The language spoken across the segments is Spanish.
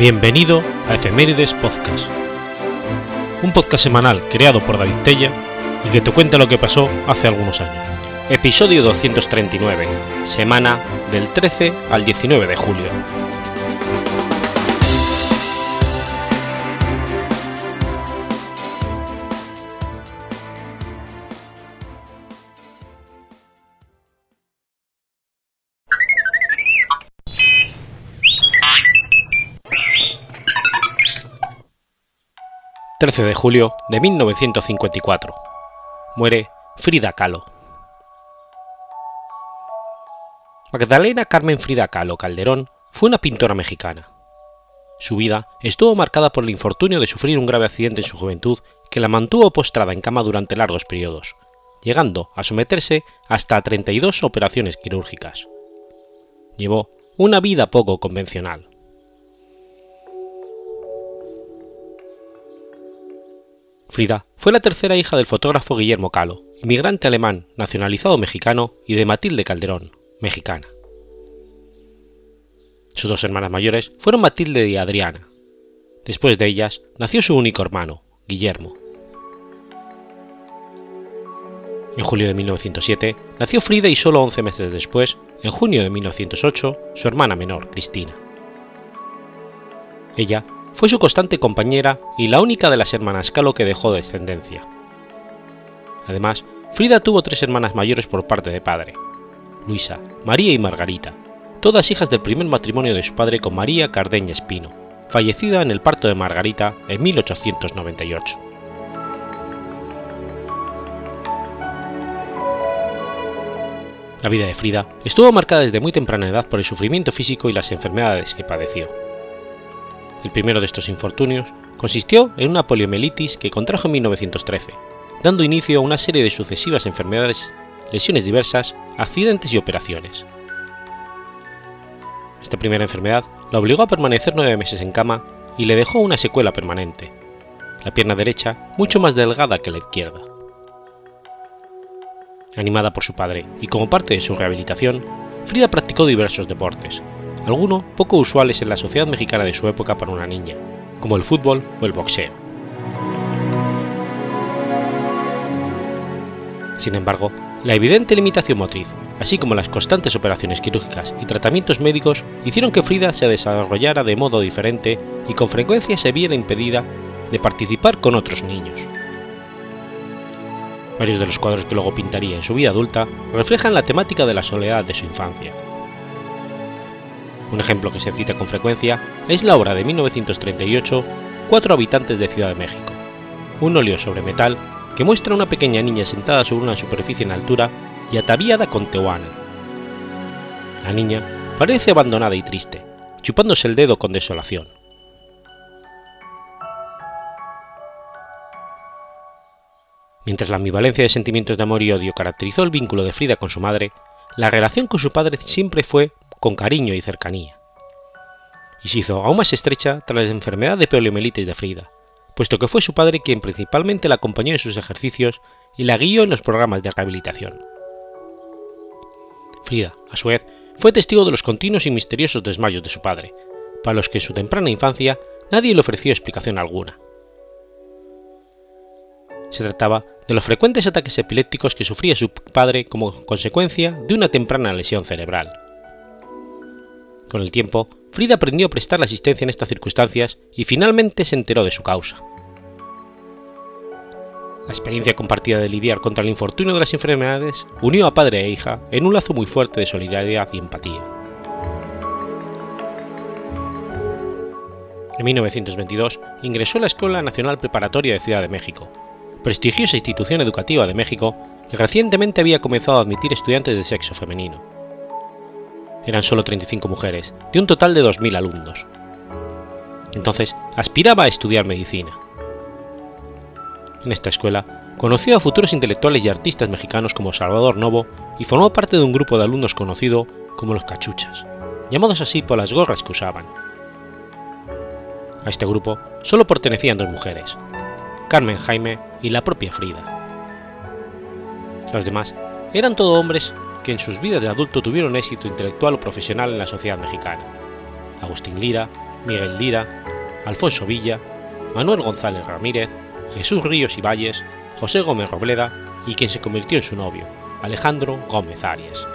Bienvenido a Efemérides Podcast, un podcast semanal creado por David Tella y que te cuenta lo que pasó hace algunos años. Episodio 239, semana del 13 al 19 de julio. 13 de julio de 1954. Muere Frida Kahlo. Magdalena Carmen Frida Kahlo Calderón fue una pintora mexicana. Su vida estuvo marcada por el infortunio de sufrir un grave accidente en su juventud que la mantuvo postrada en cama durante largos periodos, llegando a someterse hasta a 32 operaciones quirúrgicas. Llevó una vida poco convencional. Frida fue la tercera hija del fotógrafo Guillermo Calo, inmigrante alemán nacionalizado mexicano, y de Matilde Calderón, mexicana. Sus dos hermanas mayores fueron Matilde y Adriana. Después de ellas nació su único hermano, Guillermo. En julio de 1907 nació Frida y solo 11 meses después, en junio de 1908, su hermana menor, Cristina. Ella fue su constante compañera y la única de las hermanas Calo que dejó descendencia. Además, Frida tuvo tres hermanas mayores por parte de padre, Luisa, María y Margarita, todas hijas del primer matrimonio de su padre con María Cardeña Espino, fallecida en el parto de Margarita en 1898. La vida de Frida estuvo marcada desde muy temprana edad por el sufrimiento físico y las enfermedades que padeció. El primero de estos infortunios consistió en una poliomielitis que contrajo en 1913, dando inicio a una serie de sucesivas enfermedades, lesiones diversas, accidentes y operaciones. Esta primera enfermedad la obligó a permanecer nueve meses en cama y le dejó una secuela permanente, la pierna derecha mucho más delgada que la izquierda. Animada por su padre y como parte de su rehabilitación, Frida practicó diversos deportes, algunos poco usuales en la sociedad mexicana de su época para una niña, como el fútbol o el boxeo. Sin embargo, la evidente limitación motriz, así como las constantes operaciones quirúrgicas y tratamientos médicos, hicieron que Frida se desarrollara de modo diferente y con frecuencia se viera impedida de participar con otros niños. Varios de los cuadros que luego pintaría en su vida adulta reflejan la temática de la soledad de su infancia. Un ejemplo que se cita con frecuencia es la obra de 1938 Cuatro habitantes de Ciudad de México, un óleo sobre metal que muestra a una pequeña niña sentada sobre una superficie en altura y ataviada con tehuana. La niña parece abandonada y triste, chupándose el dedo con desolación. Mientras la ambivalencia de sentimientos de amor y odio caracterizó el vínculo de Frida con su madre, la relación con su padre siempre fue con cariño y cercanía. Y se hizo aún más estrecha tras la enfermedad de poliomielitis de Frida, puesto que fue su padre quien principalmente la acompañó en sus ejercicios y la guió en los programas de rehabilitación. Frida, a su vez, fue testigo de los continuos y misteriosos desmayos de su padre, para los que en su temprana infancia nadie le ofreció explicación alguna. Se trataba de los frecuentes ataques epilépticos que sufría su padre como consecuencia de una temprana lesión cerebral. Con el tiempo, Frida aprendió a prestar asistencia en estas circunstancias y finalmente se enteró de su causa. La experiencia compartida de lidiar contra el infortunio de las enfermedades unió a padre e hija en un lazo muy fuerte de solidaridad y empatía. En 1922 ingresó a la Escuela Nacional Preparatoria de Ciudad de México, prestigiosa institución educativa de México que recientemente había comenzado a admitir estudiantes de sexo femenino eran solo 35 mujeres, de un total de 2.000 alumnos. Entonces aspiraba a estudiar medicina. En esta escuela conoció a futuros intelectuales y artistas mexicanos como Salvador Novo y formó parte de un grupo de alumnos conocido como los cachuchas, llamados así por las gorras que usaban. A este grupo solo pertenecían dos mujeres, Carmen Jaime y la propia Frida. Los demás eran todo hombres que en sus vidas de adulto tuvieron éxito intelectual o profesional en la sociedad mexicana. Agustín Lira, Miguel Lira, Alfonso Villa, Manuel González Ramírez, Jesús Ríos y Valles, José Gómez Robleda y quien se convirtió en su novio, Alejandro Gómez Arias.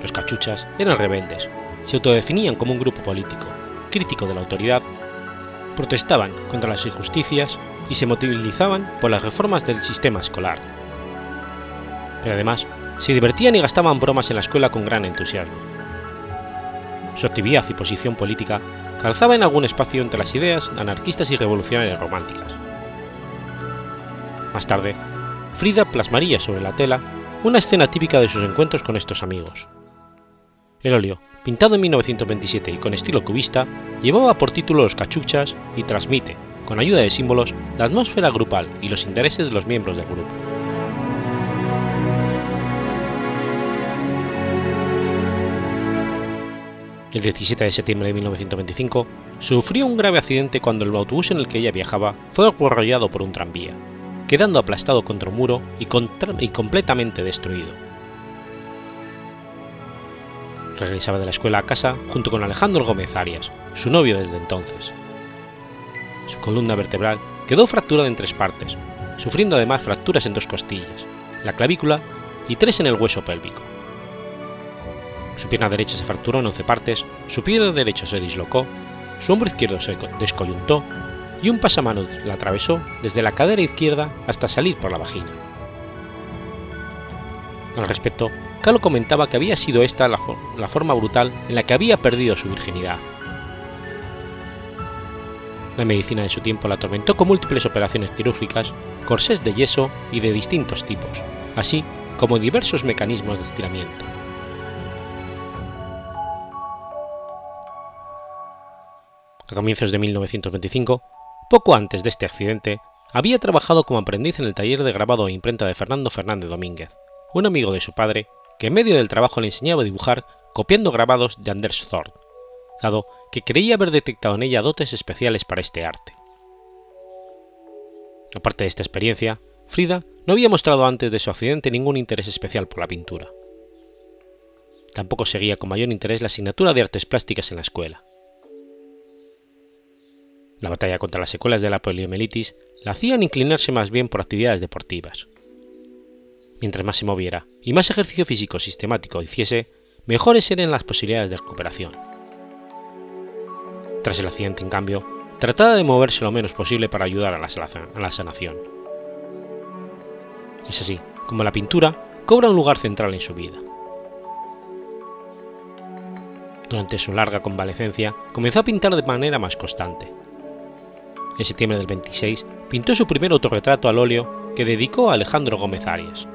Los cachuchas eran rebeldes, se autodefinían como un grupo político, crítico de la autoridad, protestaban contra las injusticias y se movilizaban por las reformas del sistema escolar. Pero además, se divertían y gastaban bromas en la escuela con gran entusiasmo. Su actividad y posición política calzaba en algún espacio entre las ideas anarquistas y revolucionarias románticas. Más tarde, Frida plasmaría sobre la tela una escena típica de sus encuentros con estos amigos. El óleo, pintado en 1927 y con estilo cubista, llevaba por título Los cachuchas y transmite, con ayuda de símbolos, la atmósfera grupal y los intereses de los miembros del grupo. El 17 de septiembre de 1925 sufrió un grave accidente cuando el autobús en el que ella viajaba fue arrollado por un tranvía, quedando aplastado contra un muro y, y completamente destruido. Regresaba de la escuela a casa junto con Alejandro Gómez Arias, su novio desde entonces. Su columna vertebral quedó fracturada en tres partes, sufriendo además fracturas en dos costillas, la clavícula y tres en el hueso pélvico. Su pierna derecha se fracturó en 11 partes, su pie derecho se dislocó, su hombro izquierdo se descoyuntó y un pasamano la atravesó desde la cadera izquierda hasta salir por la vagina. Al respecto, Calo comentaba que había sido esta la, la forma brutal en la que había perdido su virginidad. La medicina de su tiempo la atormentó con múltiples operaciones quirúrgicas, corsés de yeso y de distintos tipos, así como diversos mecanismos de estiramiento. A comienzos de 1925, poco antes de este accidente, había trabajado como aprendiz en el taller de grabado e imprenta de Fernando Fernández Domínguez, un amigo de su padre, que en medio del trabajo le enseñaba a dibujar copiando grabados de Anders Thorn, dado que creía haber detectado en ella dotes especiales para este arte. Aparte de esta experiencia, Frida no había mostrado antes de su accidente ningún interés especial por la pintura. Tampoco seguía con mayor interés la asignatura de artes plásticas en la escuela. La batalla contra las secuelas de la poliomielitis la hacían inclinarse más bien por actividades deportivas. Mientras más se moviera y más ejercicio físico sistemático hiciese, mejores eran las posibilidades de recuperación. Tras el accidente, en cambio, trataba de moverse lo menos posible para ayudar a la, a la sanación. Es así como la pintura cobra un lugar central en su vida. Durante su larga convalecencia, comenzó a pintar de manera más constante en septiembre del 26, pintó su primer autorretrato al óleo que dedicó a Alejandro Gómez Arias.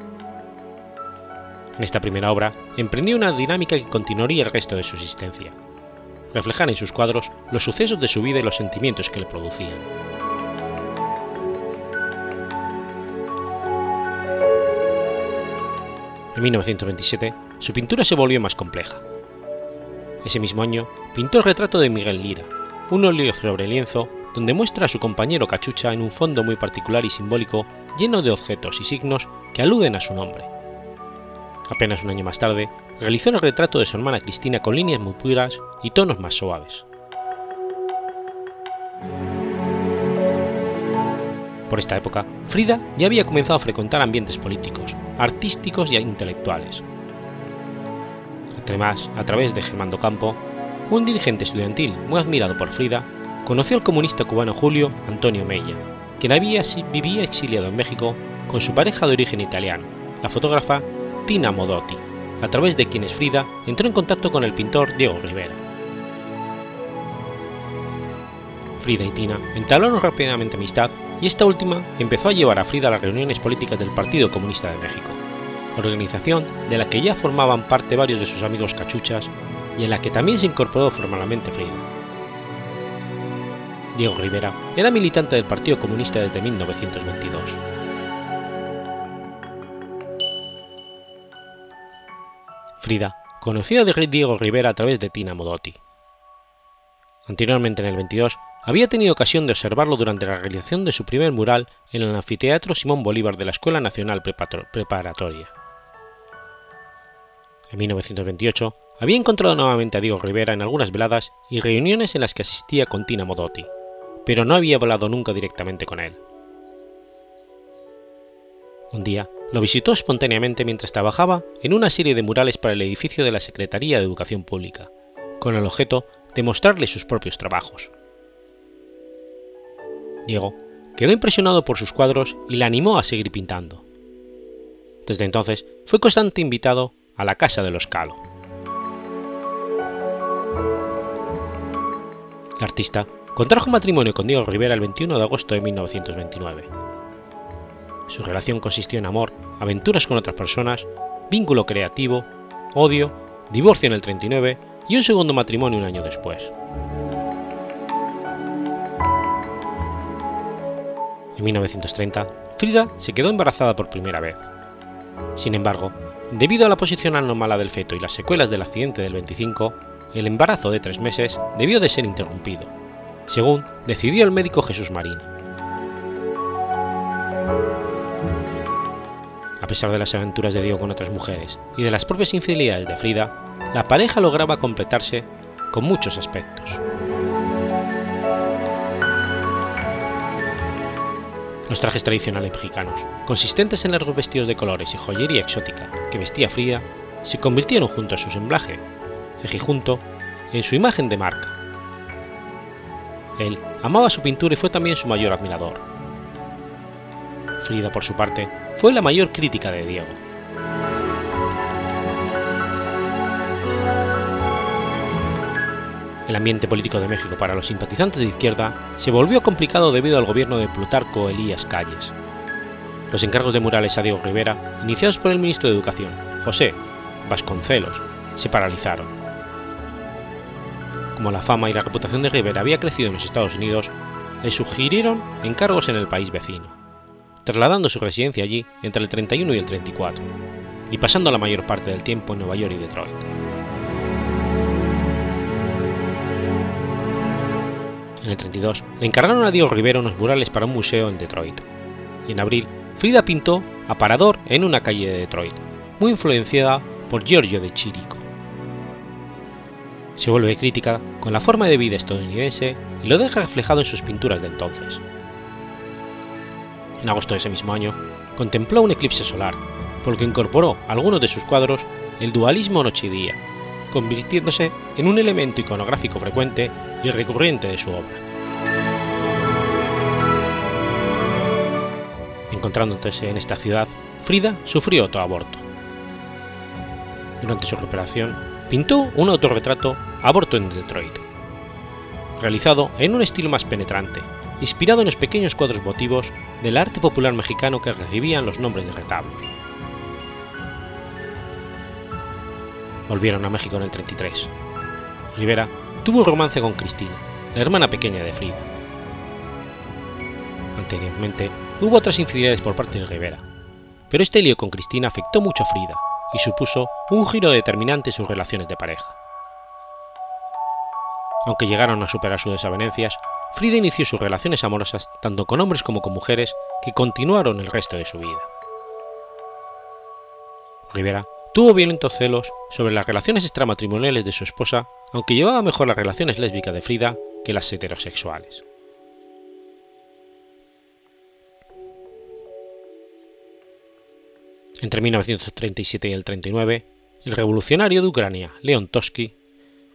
En esta primera obra emprendió una dinámica que continuaría el resto de su existencia, reflejar en sus cuadros los sucesos de su vida y los sentimientos que le producían. En 1927, su pintura se volvió más compleja. Ese mismo año, pintó el retrato de Miguel Lira, un óleo sobre lienzo donde muestra a su compañero Cachucha en un fondo muy particular y simbólico lleno de objetos y signos que aluden a su nombre. Apenas un año más tarde, realizó el retrato de su hermana Cristina con líneas muy puras y tonos más suaves. Por esta época, Frida ya había comenzado a frecuentar ambientes políticos, artísticos y intelectuales. Además, a través de Germando Campo, un dirigente estudiantil muy admirado por Frida, conoció al comunista cubano Julio Antonio Mella, quien había, vivía exiliado en México con su pareja de origen italiano, la fotógrafa Tina Modotti, a través de quienes Frida entró en contacto con el pintor Diego Rivera. Frida y Tina entablaron rápidamente amistad y esta última empezó a llevar a Frida a las reuniones políticas del Partido Comunista de México, organización de la que ya formaban parte varios de sus amigos cachuchas y en la que también se incorporó formalmente Frida. Diego Rivera era militante del Partido Comunista desde 1922. Frida conoció a Diego Rivera a través de Tina Modotti. Anteriormente, en el 22, había tenido ocasión de observarlo durante la realización de su primer mural en el anfiteatro Simón Bolívar de la Escuela Nacional Preparatoria. En 1928 había encontrado nuevamente a Diego Rivera en algunas veladas y reuniones en las que asistía con Tina Modotti, pero no había hablado nunca directamente con él. Un día lo visitó espontáneamente mientras trabajaba en una serie de murales para el edificio de la Secretaría de Educación Pública, con el objeto de mostrarle sus propios trabajos. Diego quedó impresionado por sus cuadros y le animó a seguir pintando. Desde entonces fue constante invitado a la casa de los Calo. El artista contrajo matrimonio con Diego Rivera el 21 de agosto de 1929. Su relación consistió en amor, aventuras con otras personas, vínculo creativo, odio, divorcio en el 39 y un segundo matrimonio un año después. En 1930, Frida se quedó embarazada por primera vez. Sin embargo, debido a la posición anómala del feto y las secuelas del accidente del 25, el embarazo de tres meses debió de ser interrumpido, según decidió el médico Jesús Marín. A pesar de las aventuras de Diego con otras mujeres y de las propias infidelidades de Frida, la pareja lograba completarse con muchos aspectos. Los trajes tradicionales mexicanos, consistentes en largos vestidos de colores y joyería exótica que vestía Frida, se convirtieron junto a su semblaje, cejijunto, en su imagen de marca. Él amaba su pintura y fue también su mayor admirador. Frida, por su parte, fue la mayor crítica de Diego. el ambiente político de México para los simpatizantes de izquierda se volvió complicado debido al gobierno de Plutarco Elías Calles. Los encargos de murales a Diego Rivera, iniciados por el ministro de Educación, José Vasconcelos, se paralizaron. Como la fama y la reputación de Rivera había crecido en los Estados Unidos, le sugirieron encargos en el país vecino, trasladando su residencia allí entre el 31 y el 34, y pasando la mayor parte del tiempo en Nueva York y Detroit. En el 32 le encargaron a Diego Rivera unos murales para un museo en Detroit. Y en abril, Frida pintó Aparador en una calle de Detroit, muy influenciada por Giorgio de Chirico. Se vuelve crítica con la forma de vida estadounidense y lo deja reflejado en sus pinturas de entonces. En agosto de ese mismo año, contempló un eclipse solar, por lo que incorporó a algunos de sus cuadros el dualismo noche y día, convirtiéndose en un elemento iconográfico frecuente y recurrente de su obra. Encontrándose en esta ciudad, Frida sufrió otro aborto. Durante su recuperación, pintó un autorretrato Aborto en Detroit, realizado en un estilo más penetrante, inspirado en los pequeños cuadros votivos del arte popular mexicano que recibían los nombres de retablos. Volvieron a México en el 33. Rivera tuvo un romance con Cristina, la hermana pequeña de Frida. Anteriormente, hubo otras infidelidades por parte de Rivera, pero este lío con Cristina afectó mucho a Frida y supuso un giro determinante en sus relaciones de pareja. Aunque llegaron a superar sus desavenencias, Frida inició sus relaciones amorosas tanto con hombres como con mujeres que continuaron el resto de su vida. Rivera tuvo violentos celos sobre las relaciones extramatrimoniales de su esposa, aunque llevaba mejor las relaciones lésbicas de Frida que las heterosexuales. Entre 1937 y el 39, el revolucionario de Ucrania, Leon Toski,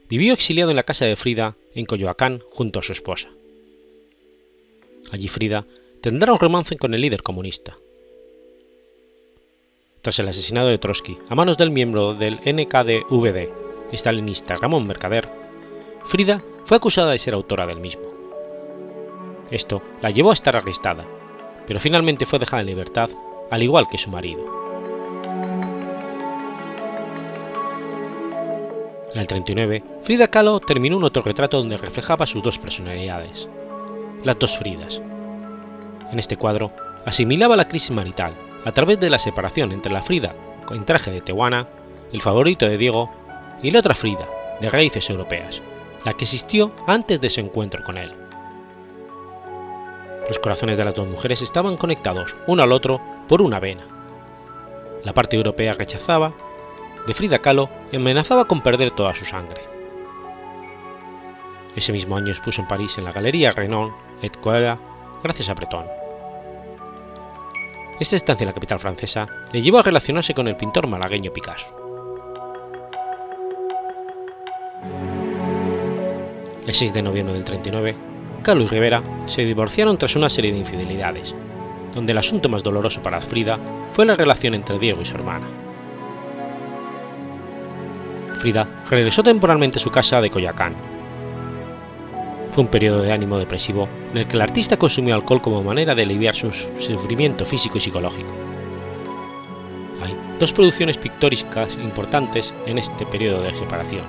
vivió exiliado en la casa de Frida en Coyoacán junto a su esposa. Allí Frida tendrá un romance con el líder comunista. Tras el asesinato de Trotsky a manos del miembro del NKDVD, stalinista Ramón Mercader, Frida fue acusada de ser autora del mismo. Esto la llevó a estar arrestada, pero finalmente fue dejada en libertad, al igual que su marido. En el 39, Frida Kahlo terminó un autorretrato donde reflejaba sus dos personalidades, las dos Fridas. En este cuadro, asimilaba la crisis marital a través de la separación entre la Frida en traje de Tehuana, el favorito de Diego, y la otra Frida, de raíces europeas, la que existió antes de su encuentro con él. Los corazones de las dos mujeres estaban conectados uno al otro por una vena. La parte europea rechazaba de Frida Kahlo amenazaba con perder toda su sangre. Ese mismo año expuso en París en la Galería Renan et Coela gracias a Breton. Esta estancia en la capital francesa le llevó a relacionarse con el pintor malagueño Picasso. El 6 de noviembre del 39, Kahlo y Rivera se divorciaron tras una serie de infidelidades, donde el asunto más doloroso para Frida fue la relación entre Diego y su hermana. Frida regresó temporalmente a su casa de Coyacán. Fue un periodo de ánimo depresivo en el que el artista consumió alcohol como manera de aliviar su sufrimiento físico y psicológico. Hay dos producciones pictóricas importantes en este periodo de separación: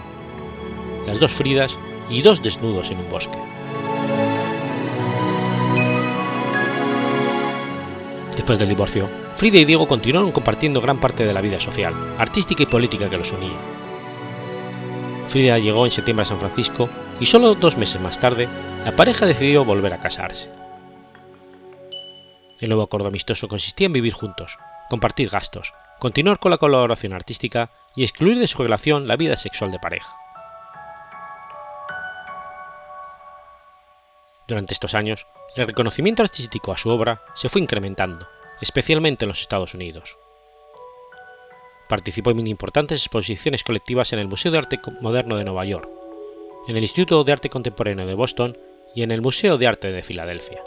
Las dos Fridas y Dos desnudos en un bosque. Después del divorcio, Frida y Diego continuaron compartiendo gran parte de la vida social, artística y política que los unía. Frida llegó en septiembre a San Francisco y solo dos meses más tarde, la pareja decidió volver a casarse. El nuevo acuerdo amistoso consistía en vivir juntos, compartir gastos, continuar con la colaboración artística y excluir de su relación la vida sexual de pareja. Durante estos años, el reconocimiento artístico a su obra se fue incrementando, especialmente en los Estados Unidos. Participó en importantes exposiciones colectivas en el Museo de Arte Moderno de Nueva York, en el Instituto de Arte Contemporáneo de Boston y en el Museo de Arte de Filadelfia.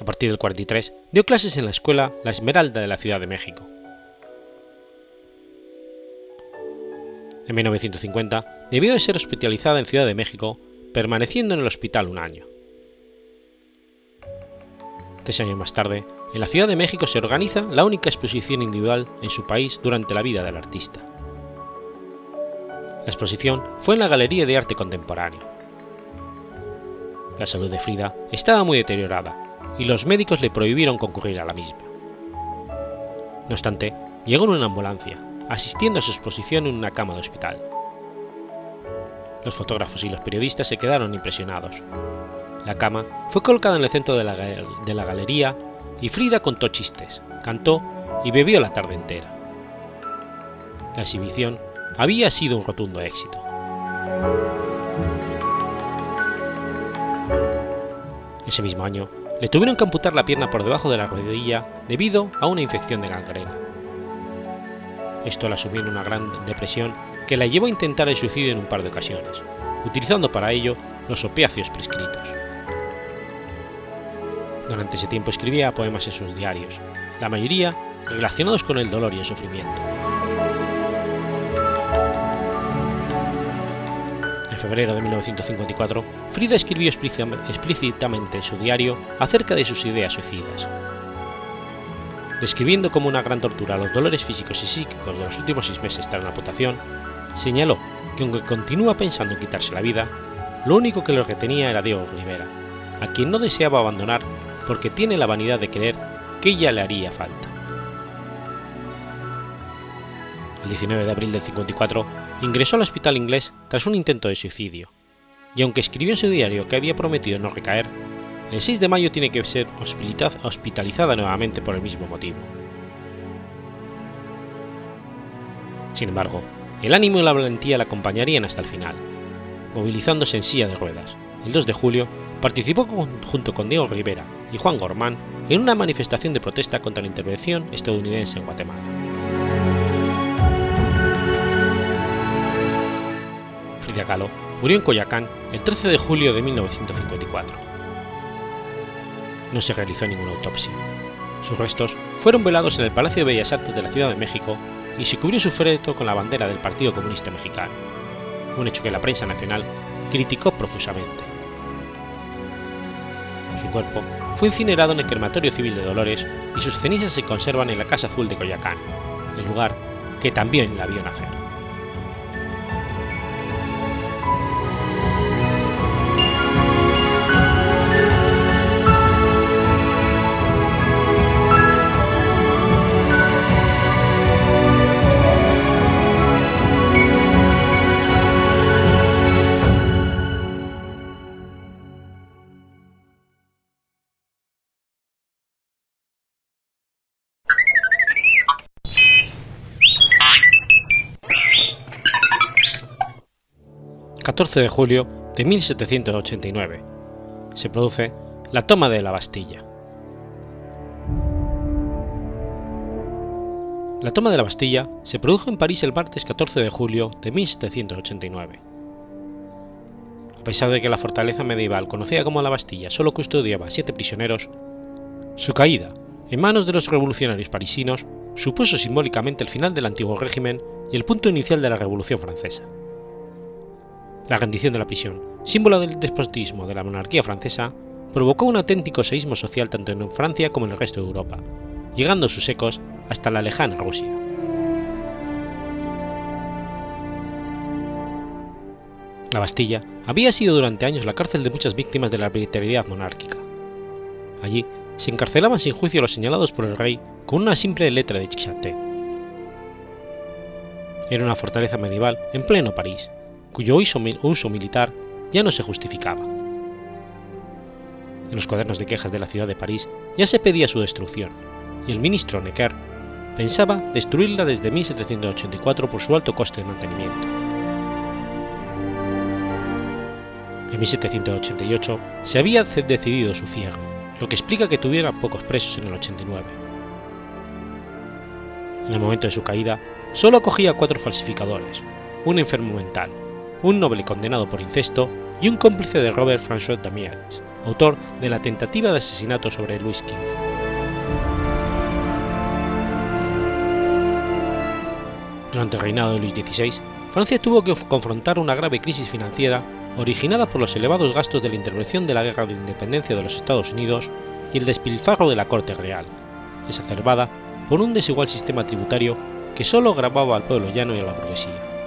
A partir del 43 dio clases en la escuela La Esmeralda de la Ciudad de México. En 1950 debió de ser hospitalizada en Ciudad de México, permaneciendo en el hospital un año. Tres años más tarde, en la Ciudad de México se organiza la única exposición individual en su país durante la vida del artista. La exposición fue en la Galería de Arte Contemporáneo. La salud de Frida estaba muy deteriorada y los médicos le prohibieron concurrir a la misma. No obstante, llegó en una ambulancia, asistiendo a su exposición en una cama de hospital. Los fotógrafos y los periodistas se quedaron impresionados, la cama fue colocada en el centro de la, de la galería y Frida contó chistes, cantó y bebió la tarde entera. La exhibición había sido un rotundo éxito. Ese mismo año, le tuvieron que amputar la pierna por debajo de la rodilla debido a una infección de gangrena. Esto la sumió en una gran depresión que la llevó a intentar el suicidio en un par de ocasiones, utilizando para ello los opiáceos prescritos. Durante ese tiempo escribía poemas en sus diarios, la mayoría relacionados con el dolor y el sufrimiento. En febrero de 1954, Frida escribió explícitamente en su diario acerca de sus ideas suicidas. Describiendo como una gran tortura los dolores físicos y psíquicos de los últimos seis meses tras la amputación, señaló que aunque continúa pensando en quitarse la vida, lo único que lo retenía era Diego Rivera, a quien no deseaba abandonar porque tiene la vanidad de creer que ella le haría falta. El 19 de abril del 54 ingresó al hospital inglés tras un intento de suicidio, y aunque escribió en su diario que había prometido no recaer, el 6 de mayo tiene que ser hospitalizada nuevamente por el mismo motivo. Sin embargo, el ánimo y la valentía la acompañarían hasta el final, movilizándose en silla de ruedas, el 2 de julio participó junto con Diego Rivera y Juan Gormán en una manifestación de protesta contra la intervención estadounidense en Guatemala. Frida Kahlo murió en Coyacán el 13 de julio de 1954. No se realizó ninguna autopsia. Sus restos fueron velados en el Palacio de Bellas Artes de la Ciudad de México y se cubrió su féretro con la bandera del Partido Comunista Mexicano, un hecho que la prensa nacional criticó profusamente su cuerpo fue incinerado en el crematorio civil de Dolores y sus cenizas se conservan en la Casa Azul de Coyacán, el lugar que también la vio nacer. 14 de julio de 1789. Se produce la toma de la Bastilla. La toma de la Bastilla se produjo en París el martes 14 de julio de 1789. A pesar de que la fortaleza medieval conocida como la Bastilla solo custodiaba siete prisioneros, su caída, en manos de los revolucionarios parisinos, supuso simbólicamente el final del antiguo régimen y el punto inicial de la Revolución Francesa. La rendición de la prisión, símbolo del despotismo de la monarquía francesa, provocó un auténtico seísmo social tanto en Francia como en el resto de Europa, llegando sus ecos hasta la lejana Rusia. La Bastilla había sido durante años la cárcel de muchas víctimas de la arbitrariedad monárquica. Allí se encarcelaban sin juicio los señalados por el rey con una simple letra de Chichaté. Era una fortaleza medieval en pleno París, cuyo uso militar ya no se justificaba. En los cuadernos de quejas de la ciudad de París ya se pedía su destrucción, y el ministro Necker pensaba destruirla desde 1784 por su alto coste de mantenimiento. En 1788 se había decidido su cierre, lo que explica que tuviera pocos presos en el 89. En el momento de su caída, solo acogía a cuatro falsificadores, un enfermo mental, un noble condenado por incesto y un cómplice de Robert François Damiens, autor de la tentativa de asesinato sobre Luis XV. Durante el reinado de Luis XVI, Francia tuvo que confrontar una grave crisis financiera originada por los elevados gastos de la intervención de la Guerra de Independencia de los Estados Unidos y el despilfarro de la Corte Real, exacerbada por un desigual sistema tributario que solo agravaba al pueblo llano y a la burguesía.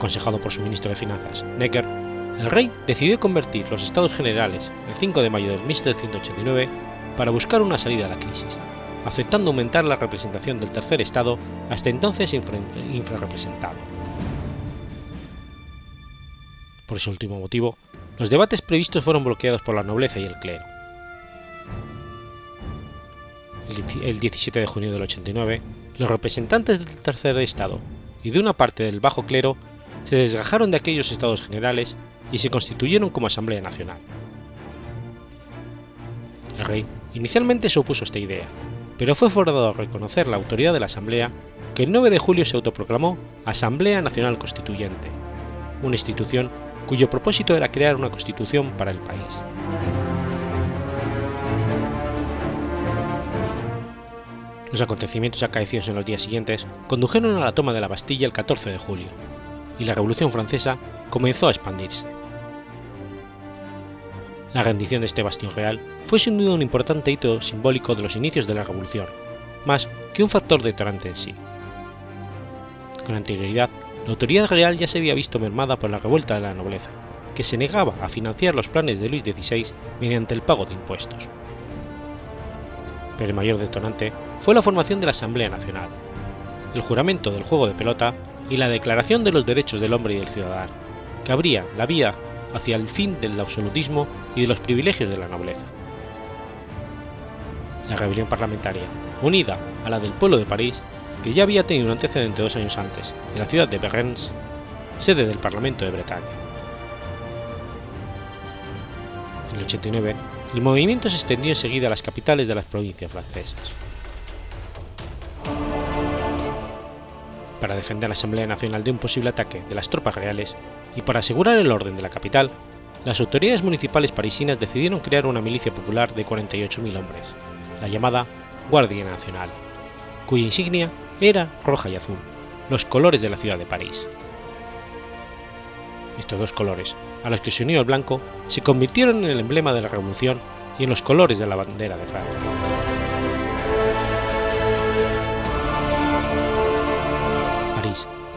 Aconsejado por su ministro de Finanzas, Necker, el rey decidió convertir los Estados Generales el 5 de mayo de 1789 para buscar una salida a la crisis, aceptando aumentar la representación del tercer Estado hasta entonces infrarrepresentado. Por ese último motivo, los debates previstos fueron bloqueados por la nobleza y el clero. El 17 de junio del 89, los representantes del tercer Estado y de una parte del bajo clero se desgajaron de aquellos estados generales y se constituyeron como Asamblea Nacional. El rey inicialmente se opuso a esta idea, pero fue forzado a reconocer la autoridad de la Asamblea que el 9 de julio se autoproclamó Asamblea Nacional Constituyente, una institución cuyo propósito era crear una constitución para el país. Los acontecimientos acaecidos en los días siguientes condujeron a la toma de la Bastilla el 14 de julio, y la Revolución Francesa comenzó a expandirse. La rendición de este bastión real fue sin duda un importante hito simbólico de los inicios de la Revolución, más que un factor detonante en sí. Con anterioridad, la autoridad real ya se había visto mermada por la revuelta de la nobleza, que se negaba a financiar los planes de Luis XVI mediante el pago de impuestos. Pero el mayor detonante fue la formación de la Asamblea Nacional, el juramento del juego de pelota y la Declaración de los Derechos del Hombre y del Ciudadano, que abría la vía hacia el fin del absolutismo y de los privilegios de la nobleza. La rebelión parlamentaria, unida a la del pueblo de París, que ya había tenido un antecedente dos años antes en la ciudad de Bergens, sede del Parlamento de Bretaña. En el 89, el movimiento se extendió enseguida a las capitales de las provincias francesas. Para defender la Asamblea Nacional de un posible ataque de las tropas reales y para asegurar el orden de la capital, las autoridades municipales parisinas decidieron crear una milicia popular de 48.000 hombres, la llamada Guardia Nacional, cuya insignia era roja y azul, los colores de la ciudad de París. Estos dos colores, a los que se unió el blanco, se convirtieron en el emblema de la revolución y en los colores de la bandera de Francia.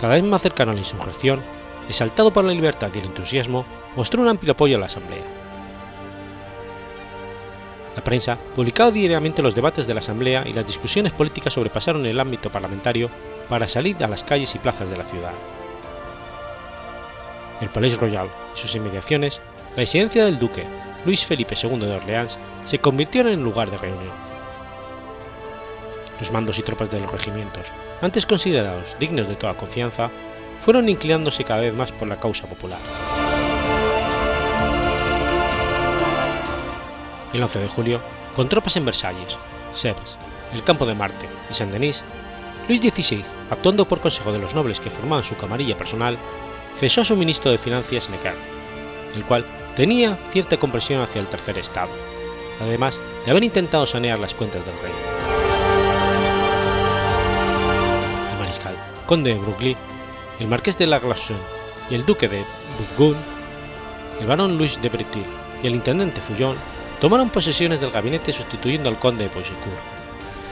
Cada vez más cercano a la insurrección, exaltado por la libertad y el entusiasmo, mostró un amplio apoyo a la Asamblea. La prensa publicaba diariamente los debates de la Asamblea y las discusiones políticas sobrepasaron el ámbito parlamentario para salir a las calles y plazas de la ciudad. El Palais Royal y sus inmediaciones, la residencia del duque Luis Felipe II de Orleans, se convirtieron en lugar de reunión los mandos y tropas de los regimientos, antes considerados dignos de toda confianza, fueron inclinándose cada vez más por la causa popular. El 11 de julio, con tropas en Versalles, Sevres, el campo de Marte y Saint-Denis, Luis XVI, actuando por consejo de los nobles que formaban su camarilla personal, cesó a su ministro de Finanzas Necker, el cual tenía cierta compresión hacia el tercer estado, además de haber intentado sanear las cuentas del rey. Conde de Broglie, el marqués de la Glaçon y el duque de Bourgogne, el barón Louis de Bretil y el intendente Fouillon tomaron posesiones del gabinete sustituyendo al conde de Poichecourt,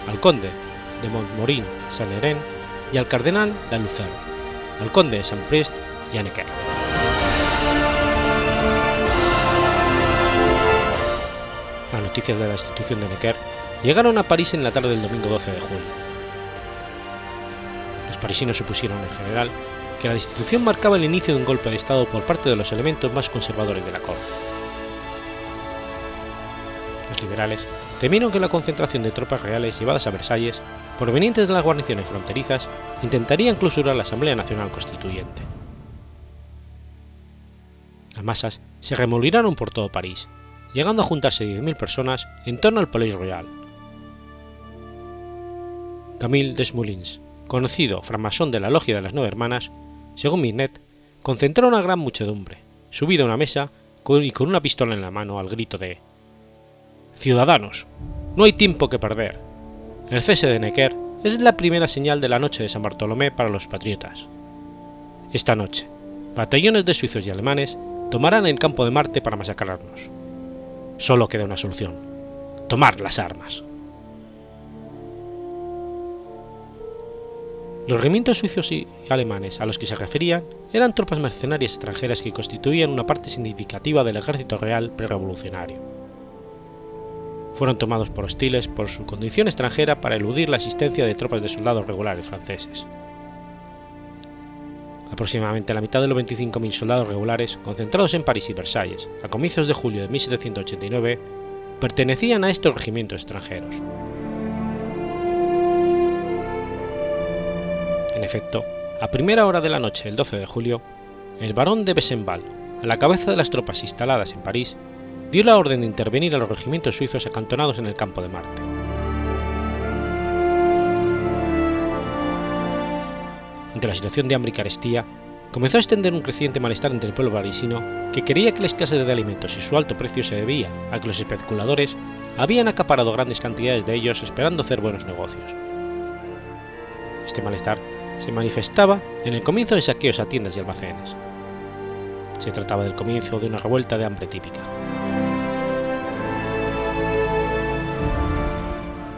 al conde de Montmorin Saint-Laurent y al cardenal Lalucer, al conde de Saint-Priest y a Necker. Las noticias de la destitución de Necker llegaron a París en la tarde del domingo 12 de julio. Parisinos supusieron en general que la destitución marcaba el inicio de un golpe de Estado por parte de los elementos más conservadores de la corte. Los liberales temieron que la concentración de tropas reales llevadas a Versalles, provenientes de las guarniciones fronterizas, intentarían clausurar la Asamblea Nacional Constituyente. Las masas se remolinaron por todo París, llegando a juntarse 10.000 personas en torno al Palais Royal. Camille Desmoulins, conocido framasón de la Logia de las Nueve Hermanas, según Minet, concentró una gran muchedumbre, subido a una mesa y con una pistola en la mano al grito de Ciudadanos, no hay tiempo que perder. El cese de Necker es la primera señal de la noche de San Bartolomé para los patriotas. Esta noche, batallones de suizos y alemanes tomarán el campo de Marte para masacrarnos. Solo queda una solución, tomar las armas. Los regimientos suizos y alemanes a los que se referían eran tropas mercenarias extranjeras que constituían una parte significativa del ejército real prerevolucionario. Fueron tomados por hostiles por su condición extranjera para eludir la asistencia de tropas de soldados regulares franceses. Aproximadamente la mitad de los 25.000 soldados regulares concentrados en París y Versalles a comienzos de julio de 1789 pertenecían a estos regimientos extranjeros. En efecto, a primera hora de la noche del 12 de julio, el barón de Besenval, a la cabeza de las tropas instaladas en París, dio la orden de intervenir a los regimientos suizos acantonados en el campo de Marte. Ante la situación de hambre y carestía, comenzó a extender un creciente malestar entre el pueblo parisino que creía que la escasez de alimentos y su alto precio se debía a que los especuladores habían acaparado grandes cantidades de ellos esperando hacer buenos negocios. Este malestar se manifestaba en el comienzo de saqueos a tiendas y almacenes. Se trataba del comienzo de una revuelta de hambre típica.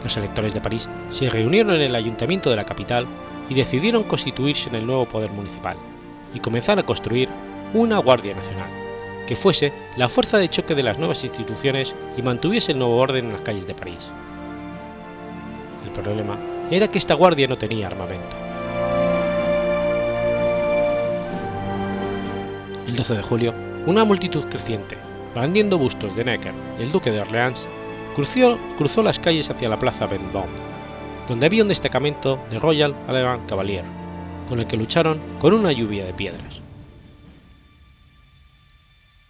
Los electores de París se reunieron en el ayuntamiento de la capital y decidieron constituirse en el nuevo poder municipal y comenzar a construir una Guardia Nacional, que fuese la fuerza de choque de las nuevas instituciones y mantuviese el nuevo orden en las calles de París. El problema era que esta guardia no tenía armamento. El 12 de julio, una multitud creciente, blandiendo bustos de Necker y el duque de Orleans, cruzó, las calles hacia la plaza Vendôme, donde había un destacamento de Royal Alemán Cavalier, con el que lucharon con una lluvia de piedras.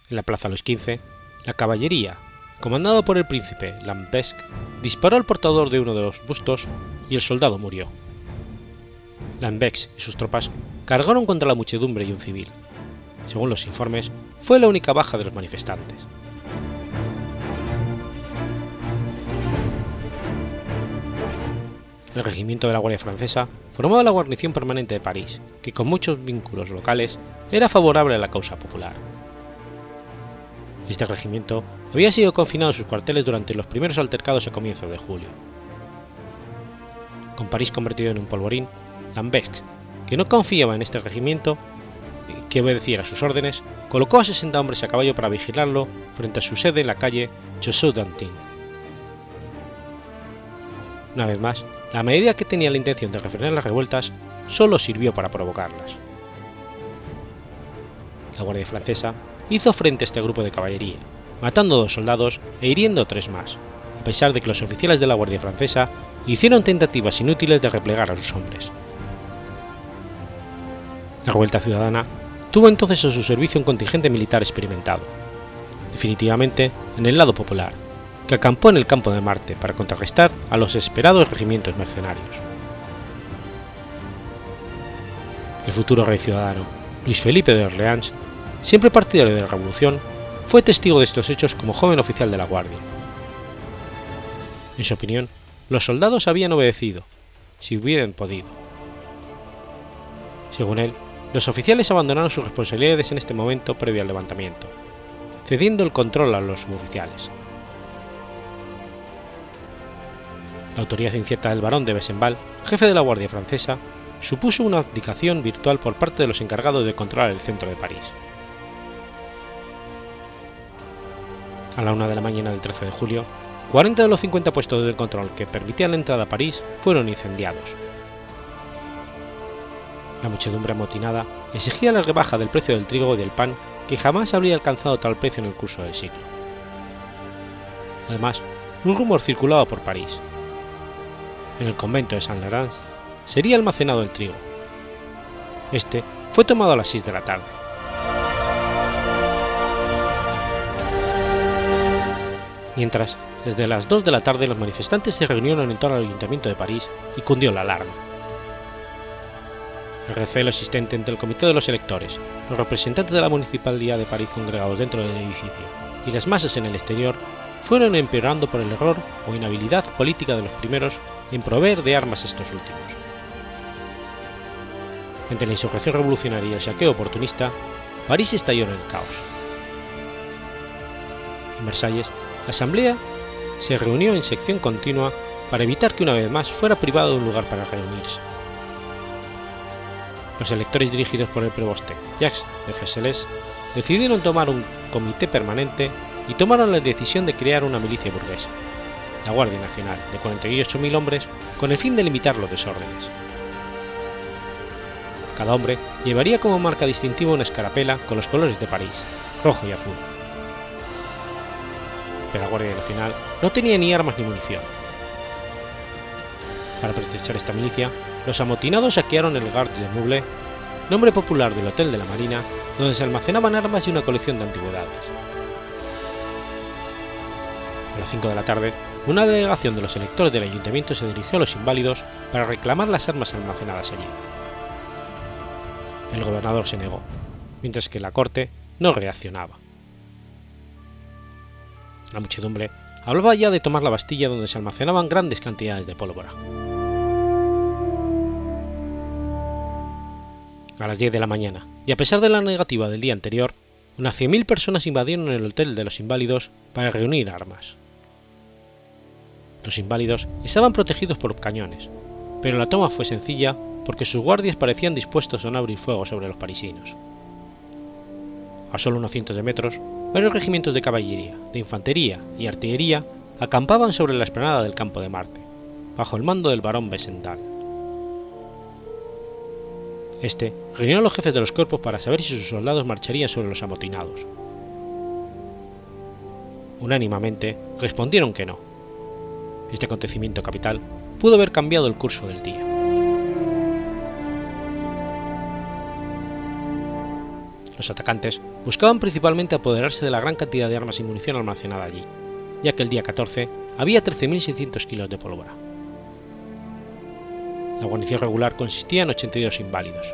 En la plaza Luis XV, la caballería, comandado por el príncipe Lampesc, disparó al portador de uno de los bustos y el soldado murió. Lambex y sus tropas cargaron contra la muchedumbre y un civil. Según los informes, fue la única baja de los manifestantes. el regimiento de la Guardia Francesa formaba la guarnición permanente de París, que con muchos vínculos locales era favorable a la causa popular. Este regimiento había sido confinado en sus cuarteles durante los primeros altercados a comienzos de julio. Con París convertido en un polvorín, Lambex, que no confiaba en este regimiento, que obedeciera sus órdenes, colocó a 60 hombres a caballo para vigilarlo frente a su sede en la calle Chaussée d'Antin. Una vez más, la medida que tenía la intención de refrenar las revueltas solo sirvió para provocarlas. La Guardia Francesa hizo frente a este grupo de caballería, matando dos soldados e hiriendo tres más, a pesar de que los oficiales de la Guardia Francesa hicieron tentativas inútiles de replegar a sus hombres. La revuelta ciudadana tuvo entonces a su servicio un contingente militar experimentado, definitivamente en el lado popular, que acampó en el campo de Marte para contrarrestar a los esperados regimientos mercenarios. El futuro rey ciudadano, Luis Felipe de Orleans, siempre partidario de la revolución, fue testigo de estos hechos como joven oficial de la Guardia. En su opinión, los soldados habían obedecido, si hubieran podido. Según él, los oficiales abandonaron sus responsabilidades en este momento previo al levantamiento, cediendo el control a los suboficiales. La autoridad incierta del barón de Besenval, jefe de la Guardia Francesa, supuso una abdicación virtual por parte de los encargados de controlar el centro de París. A la una de la mañana del 13 de julio, 40 de los 50 puestos de control que permitían la entrada a París fueron incendiados. La muchedumbre amotinada exigía la rebaja del precio del trigo y del pan que jamás habría alcanzado tal precio en el curso del siglo. Además, un rumor circulaba por París. En el convento de Saint-Laurent sería almacenado el trigo. Este fue tomado a las 6 de la tarde. Mientras, desde las 2 de la tarde los manifestantes se reunieron en torno al ayuntamiento de París y cundió la alarma. El recelo existente entre el comité de los electores, los representantes de la municipalidad de París congregados dentro del edificio y las masas en el exterior fueron empeorando por el error o inhabilidad política de los primeros en proveer de armas estos últimos. Entre la insurrección revolucionaria y el saqueo oportunista, París estalló en el caos. En Versalles, la Asamblea se reunió en sección continua para evitar que una vez más fuera privado de un lugar para reunirse. Los electores dirigidos por el preboste Jacques de Fesseles decidieron tomar un comité permanente y tomaron la decisión de crear una milicia burguesa, la Guardia Nacional, de 48.000 hombres, con el fin de limitar los desórdenes. Cada hombre llevaría como marca distintiva una escarapela con los colores de París, rojo y azul. Pero la Guardia Nacional no tenía ni armas ni munición. Para proteger esta milicia, los amotinados saquearon el Gare de Meuble, nombre popular del Hotel de la Marina, donde se almacenaban armas y una colección de antigüedades. A las 5 de la tarde, una delegación de los electores del ayuntamiento se dirigió a los inválidos para reclamar las armas almacenadas allí. El gobernador se negó, mientras que la corte no reaccionaba. La muchedumbre hablaba ya de tomar la Bastilla donde se almacenaban grandes cantidades de pólvora. A las 10 de la mañana, y a pesar de la negativa del día anterior, unas 100.000 personas invadieron el Hotel de los Inválidos para reunir armas. Los inválidos estaban protegidos por cañones, pero la toma fue sencilla porque sus guardias parecían dispuestos a no abrir fuego sobre los parisinos. A solo unos cientos de metros, varios regimientos de caballería, de infantería y artillería acampaban sobre la esplanada del campo de Marte, bajo el mando del barón Besental. Este reunió a los jefes de los cuerpos para saber si sus soldados marcharían sobre los amotinados. Unánimamente respondieron que no. Este acontecimiento capital pudo haber cambiado el curso del día. Los atacantes buscaban principalmente apoderarse de la gran cantidad de armas y munición almacenada allí, ya que el día 14 había 13.600 kilos de pólvora. La guarnición regular consistía en 82 inválidos.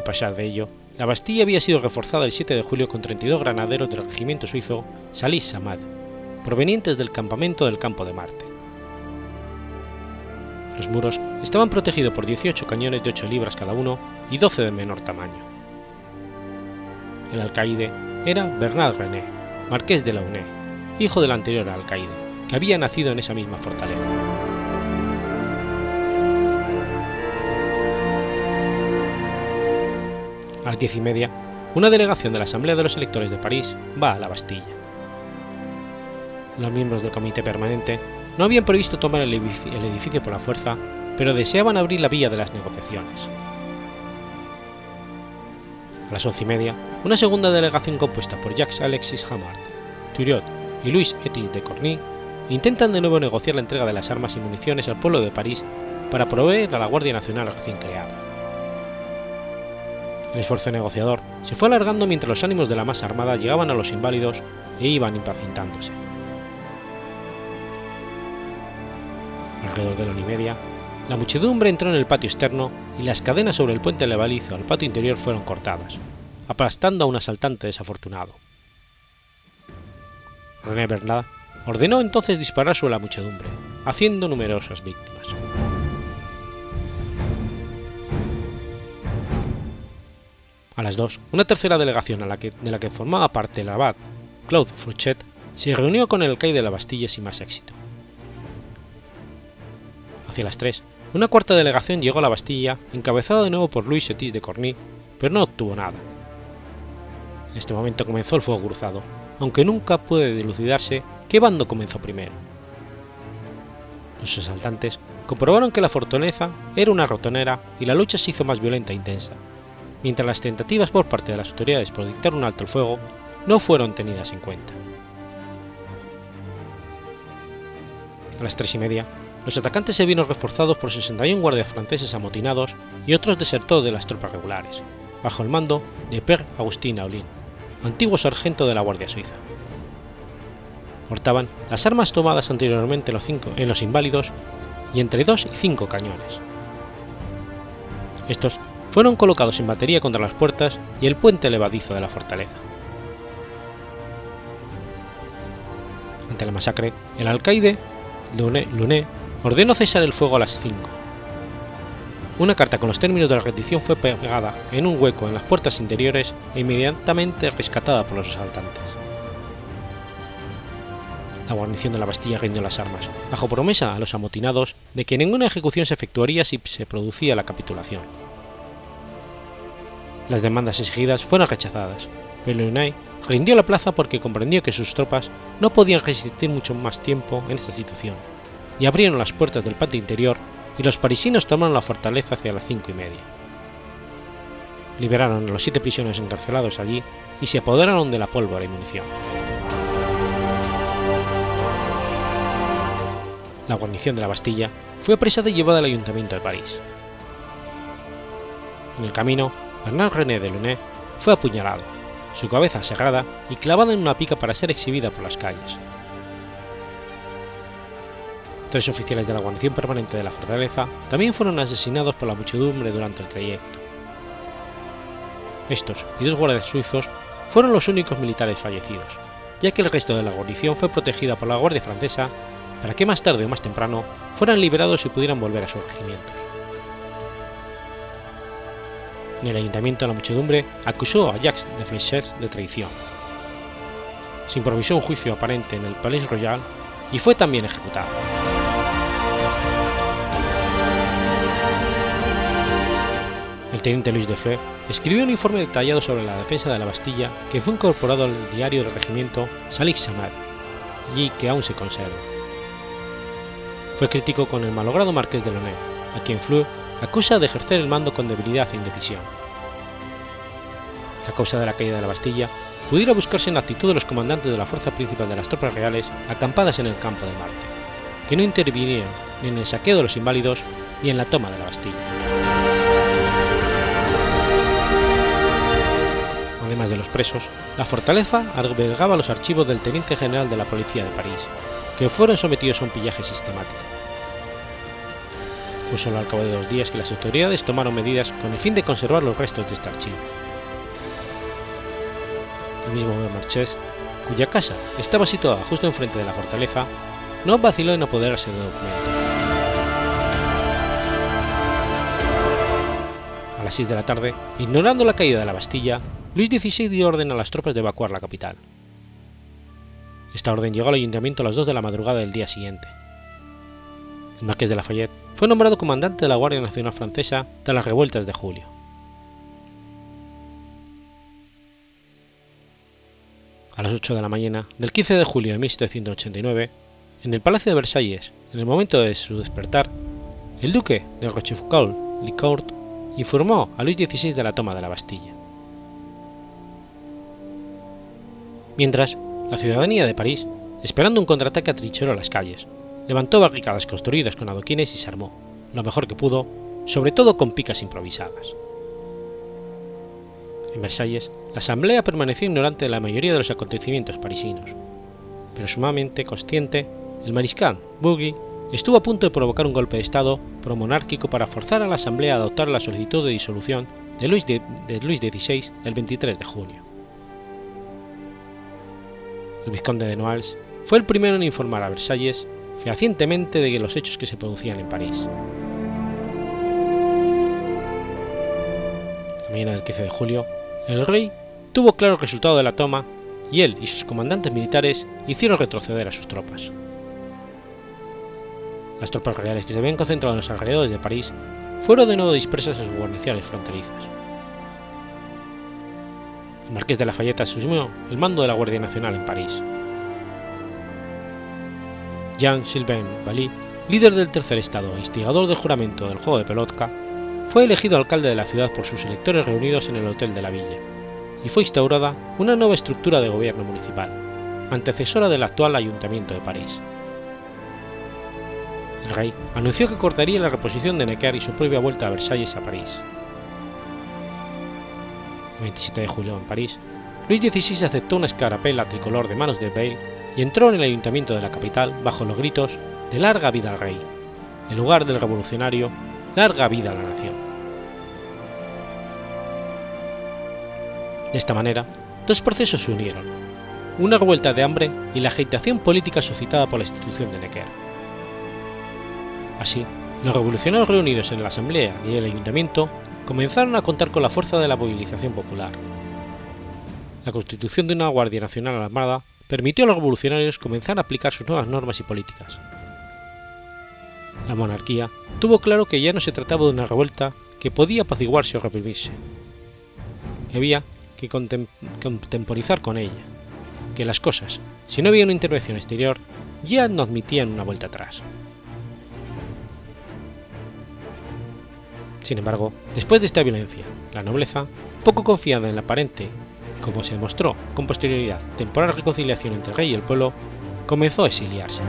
A pesar de ello, la Bastilla había sido reforzada el 7 de julio con 32 granaderos del regimiento suizo Salis Samad, provenientes del campamento del Campo de Marte. Los muros estaban protegidos por 18 cañones de 8 libras cada uno y 12 de menor tamaño. El alcaide era Bernard René, marqués de la Launay, hijo del anterior alcaide, que había nacido en esa misma fortaleza. Las diez y media, una delegación de la Asamblea de los Electores de París va a la Bastilla. Los miembros del comité permanente no habían previsto tomar el edificio por la fuerza, pero deseaban abrir la vía de las negociaciones. A las once y media, una segunda delegación compuesta por Jacques Alexis Hamard, Thuriot y Louis Etis de Corny intentan de nuevo negociar la entrega de las armas y municiones al pueblo de París para proveer a la Guardia Nacional recién creada. El esfuerzo negociador se fue alargando mientras los ánimos de la masa armada llegaban a los inválidos e iban impacientándose. Alrededor de la una y media, la muchedumbre entró en el patio externo y las cadenas sobre el puente levadizo al patio interior fueron cortadas, aplastando a un asaltante desafortunado. René Bernard ordenó entonces disparar sobre la muchedumbre, haciendo numerosas víctimas. A las dos, una tercera delegación de la que formaba parte el abad Claude Fouchet se reunió con el alcaide de la Bastilla sin más éxito. Hacia las tres, una cuarta delegación llegó a la Bastilla, encabezada de nuevo por Louis Setis de Corny, pero no obtuvo nada. En este momento comenzó el fuego cruzado, aunque nunca puede dilucidarse qué bando comenzó primero. Los asaltantes comprobaron que la fortaleza era una rotonera y la lucha se hizo más violenta e intensa, mientras las tentativas por parte de las autoridades por dictar un alto el fuego no fueron tenidas en cuenta. A las tres y media, los atacantes se vieron reforzados por 61 guardias franceses amotinados y otros desertores de las tropas regulares, bajo el mando de Père Agustín Aulin, antiguo sargento de la Guardia Suiza. Portaban las armas tomadas anteriormente en los, cinco, en los inválidos y entre dos y cinco cañones. Estos fueron colocados en batería contra las puertas y el puente levadizo de la fortaleza. Ante la masacre, el alcaide Luné ordenó cesar el fuego a las 5. Una carta con los términos de la rendición fue pegada en un hueco en las puertas interiores e inmediatamente rescatada por los asaltantes. La guarnición de la Bastilla rindió las armas, bajo promesa a los amotinados de que ninguna ejecución se efectuaría si se producía la capitulación. Las demandas exigidas fueron rechazadas, pero Lunay rindió la plaza porque comprendió que sus tropas no podían resistir mucho más tiempo en esta situación, y abrieron las puertas del patio interior y los parisinos tomaron la fortaleza hacia las cinco y media. Liberaron a los siete prisioneros encarcelados allí y se apoderaron de la pólvora y munición. La guarnición de la Bastilla fue apresada y llevada al ayuntamiento de París. En el camino, Bernard René de Luné fue apuñalado, su cabeza cerrada y clavada en una pica para ser exhibida por las calles. Tres oficiales de la guarnición permanente de la fortaleza también fueron asesinados por la muchedumbre durante el trayecto. Estos y dos guardias suizos fueron los únicos militares fallecidos, ya que el resto de la guarnición fue protegida por la Guardia Francesa para que más tarde o más temprano fueran liberados y pudieran volver a sus regimientos. En el ayuntamiento la muchedumbre acusó a Jacques de Fleches de traición. Se improvisó un juicio aparente en el Palais Royal y fue también ejecutado. El teniente Luis de Fleur escribió un informe detallado sobre la defensa de la Bastilla que fue incorporado al diario del regimiento Salix Samad y que aún se conserva. Fue crítico con el malogrado marqués de Lonet, a quien Fleur acusa de ejercer el mando con debilidad e indecisión. La causa de la caída de la Bastilla pudiera buscarse en la actitud de los comandantes de la fuerza principal de las tropas reales acampadas en el campo de Marte, que no intervinieron ni en el saqueo de los inválidos ni en la toma de la Bastilla. Además de los presos, la fortaleza albergaba los archivos del teniente general de la policía de París, que fueron sometidos a un pillaje sistemático. Fue solo al cabo de dos días que las autoridades tomaron medidas con el fin de conservar los restos de este archivo. El mismo Marchés, cuya casa estaba situada justo enfrente de la fortaleza, no vaciló en apoderarse de documentos. A las 6 de la tarde, ignorando la caída de la Bastilla, Luis XVI dio orden a las tropas de evacuar la capital. Esta orden llegó al ayuntamiento a las 2 de la madrugada del día siguiente. El marqués de Lafayette fue nombrado comandante de la Guardia Nacional Francesa tras las revueltas de julio. A las 8 de la mañana del 15 de julio de 1789, en el Palacio de Versalles, en el momento de su despertar, el duque de Rochefoucauld-Licourt informó a Luis XVI de la toma de la Bastilla. Mientras, la ciudadanía de París, esperando un contraataque atrincheró las calles, levantó barricadas construidas con adoquines y se armó, lo mejor que pudo, sobre todo con picas improvisadas. En Versalles, la Asamblea permaneció ignorante de la mayoría de los acontecimientos parisinos, pero sumamente consciente, el mariscal Bougy estuvo a punto de provocar un golpe de Estado promonárquico para forzar a la Asamblea a adoptar la solicitud de disolución de Luis, de Luis XVI el 23 de junio. El vizconde de Noailles fue el primero en informar a Versalles fehacientemente de los hechos que se producían en París. Mañana del 15 de julio, el rey tuvo claro el resultado de la toma y él y sus comandantes militares hicieron retroceder a sus tropas. Las tropas reales que se habían concentrado en los alrededores de París fueron de nuevo dispersas a sus guarniciones fronterizas. El marqués de Lafayette asumió el mando de la Guardia Nacional en París. Jean-Sylvain Bally, líder del tercer estado e instigador del juramento del juego de pelotka, fue elegido alcalde de la ciudad por sus electores reunidos en el Hotel de la Villa, y fue instaurada una nueva estructura de gobierno municipal, antecesora del actual Ayuntamiento de París. El rey anunció que cortaría la reposición de Necker y su propia vuelta a Versalles a París. El 27 de julio en París, Luis XVI aceptó una escarapela tricolor de manos de Bale y entró en el ayuntamiento de la capital bajo los gritos de Larga vida al rey, en lugar del revolucionario Larga vida a la nación. De esta manera, dos procesos se unieron, una revuelta de hambre y la agitación política suscitada por la institución de Necker. Así, los revolucionarios reunidos en la Asamblea y el Ayuntamiento comenzaron a contar con la fuerza de la movilización popular. La constitución de una Guardia Nacional Armada permitió a los revolucionarios comenzar a aplicar sus nuevas normas y políticas. La monarquía tuvo claro que ya no se trataba de una revuelta que podía apaciguarse o reprimirse, que había que contemporizar con ella, que las cosas, si no había una intervención exterior, ya no admitían una vuelta atrás. Sin embargo, después de esta violencia, la nobleza, poco confiada en la aparente, como se demostró con posterioridad, temporal reconciliación entre el rey y el pueblo, comenzó a exiliarse.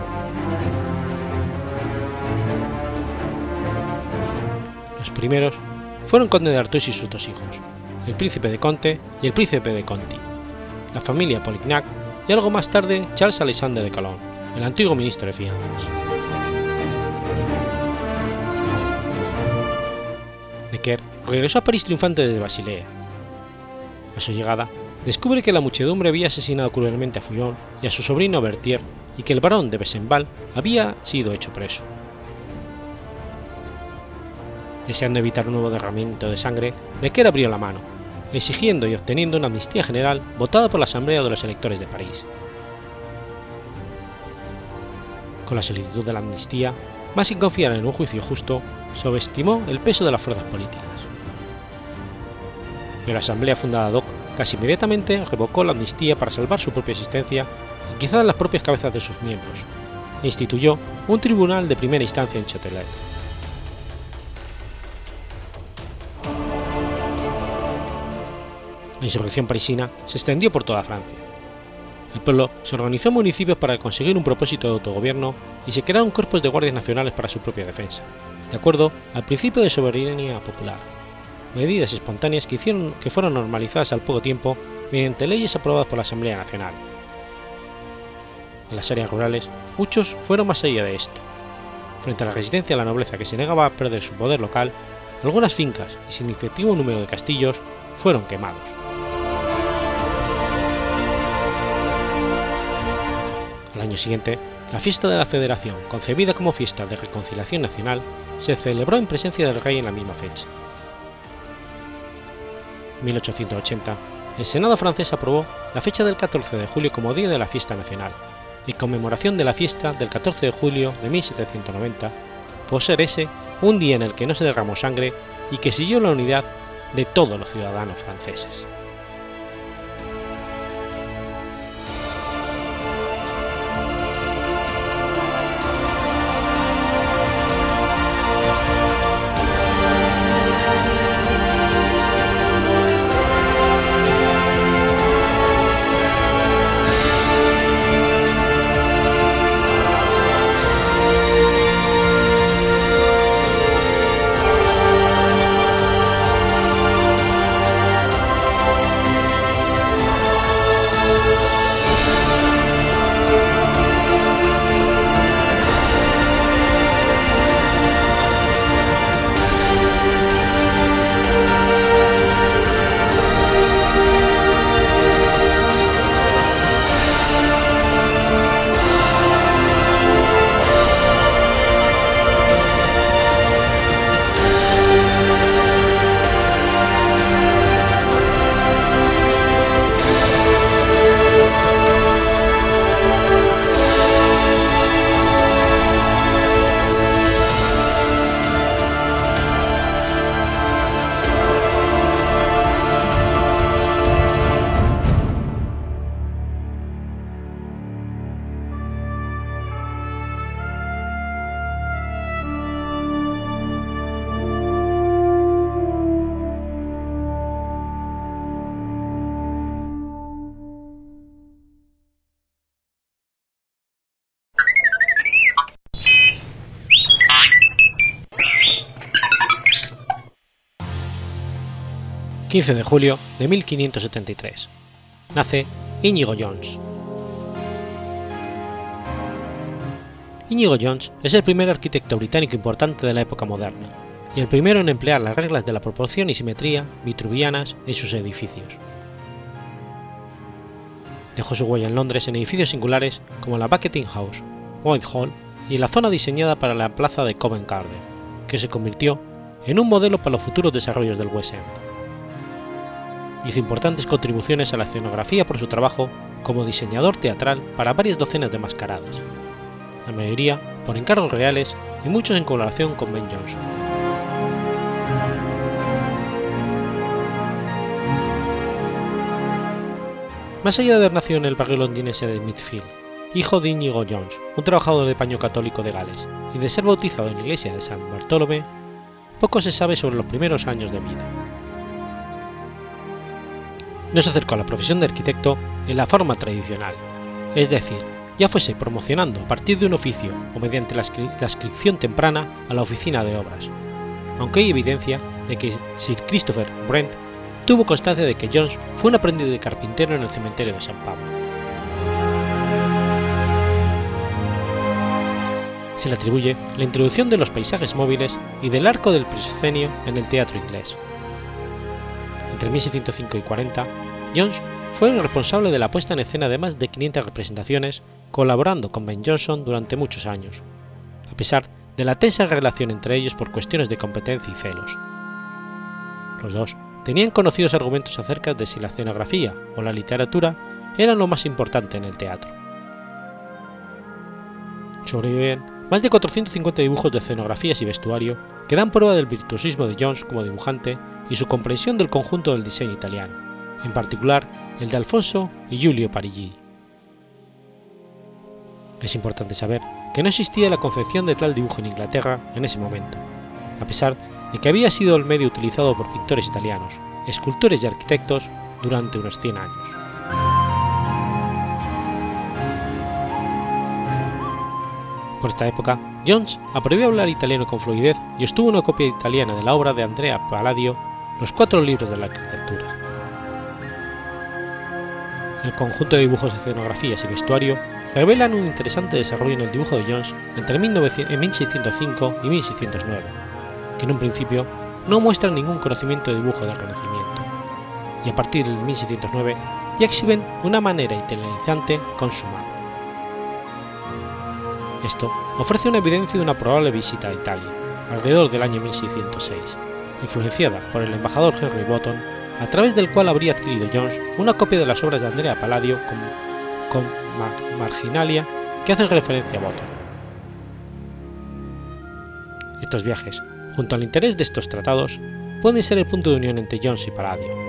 Los primeros fueron Conde de Artois y sus dos hijos, el príncipe de Conte y el príncipe de Conti, la familia Polignac y algo más tarde Charles Alexander de Calonne, el antiguo ministro de Finanzas. Necker regresó a París triunfante desde Basilea. A su llegada, descubre que la muchedumbre había asesinado cruelmente a Fouillon y a su sobrino Berthier y que el barón de Besenval había sido hecho preso. Deseando evitar un nuevo derramamiento de sangre, Necker abrió la mano, exigiendo y obteniendo una amnistía general votada por la Asamblea de los Electores de París. Con la solicitud de la amnistía, más sin confiar en un juicio justo, subestimó el peso de las fuerzas políticas. Pero la Asamblea fundada Doc casi inmediatamente revocó la amnistía para salvar su propia existencia y quizás las propias cabezas de sus miembros, e instituyó un tribunal de primera instancia en Châtelet. La insurrección parisina se extendió por toda Francia. El pueblo se organizó en municipios para conseguir un propósito de autogobierno y se crearon cuerpos de guardias nacionales para su propia defensa, de acuerdo al principio de soberanía popular, medidas espontáneas que, hicieron, que fueron normalizadas al poco tiempo mediante leyes aprobadas por la Asamblea Nacional. En las áreas rurales, muchos fueron más allá de esto. Frente a la resistencia de la nobleza que se negaba a perder su poder local, algunas fincas y significativo número de castillos fueron quemados. Al año siguiente, la fiesta de la Federación, concebida como fiesta de reconciliación nacional, se celebró en presencia del rey en la misma fecha. En 1880, el Senado francés aprobó la fecha del 14 de julio como Día de la Fiesta Nacional, y conmemoración de la fiesta del 14 de julio de 1790, por ser ese un día en el que no se derramó sangre y que siguió la unidad de todos los ciudadanos franceses. 15 de julio de 1573. Nace Íñigo Jones. Íñigo Jones es el primer arquitecto británico importante de la época moderna y el primero en emplear las reglas de la proporción y simetría vitruvianas en sus edificios. Dejó su huella en Londres en edificios singulares como la Buckingham House, Whitehall y la zona diseñada para la plaza de Covent Garden, que se convirtió en un modelo para los futuros desarrollos del West End. Hizo importantes contribuciones a la escenografía por su trabajo como diseñador teatral para varias docenas de mascaradas, la mayoría por encargos reales y muchos en colaboración con Ben Jonson. Más allá de haber nacido en el barrio londinense de Smithfield, hijo de Íñigo Jones, un trabajador de paño católico de Gales, y de ser bautizado en la iglesia de San Bartolomé, poco se sabe sobre los primeros años de vida. No se acercó a la profesión de arquitecto en la forma tradicional, es decir, ya fuese promocionando a partir de un oficio o mediante la, inscripción temprana a la oficina de obras, aunque hay evidencia de que Sir Christopher Brent tuvo constancia de que Jones fue un aprendiz de carpintero en el cementerio de San Pablo. Se le atribuye la introducción de los paisajes móviles y del arco del proscenio en el teatro inglés. Entre 1605 y 40, Jones fue el responsable de la puesta en escena de más de 500 representaciones, colaborando con Ben Jonson durante muchos años, a pesar de la tensa relación entre ellos por cuestiones de competencia y celos. Los dos tenían conocidos argumentos acerca de si la escenografía o la literatura eran lo más importante en el teatro. Sobreviven más de 450 dibujos de escenografías y vestuario que dan prueba del virtuosismo de Jones como dibujante y su comprensión del conjunto del diseño italiano, en particular el de Alfonso y Giulio Parigi. Es importante saber que no existía la concepción de tal dibujo en Inglaterra en ese momento, a pesar de que había sido el medio utilizado por pintores italianos, escultores y arquitectos durante unos 100 años. Por esta época, Jones aprendió a hablar italiano con fluidez y estuvo una copia italiana de la obra de Andrea Palladio, Los cuatro libros de la arquitectura. El conjunto de dibujos, escenografías y vestuario revelan un interesante desarrollo en el dibujo de Jones entre 1605 y 1609, que en un principio no muestran ningún conocimiento de dibujo del Renacimiento, y a partir del 1609 ya exhiben una manera inteligente con su mano. Esto ofrece una evidencia de una probable visita a Italia, alrededor del año 1606, influenciada por el embajador Henry Botton, a través del cual habría adquirido Jones una copia de las obras de Andrea Palladio con, marginalia que hacen referencia a Botton. Estos viajes, junto al interés de estos tratados, pueden ser el punto de unión entre Jones y Palladio.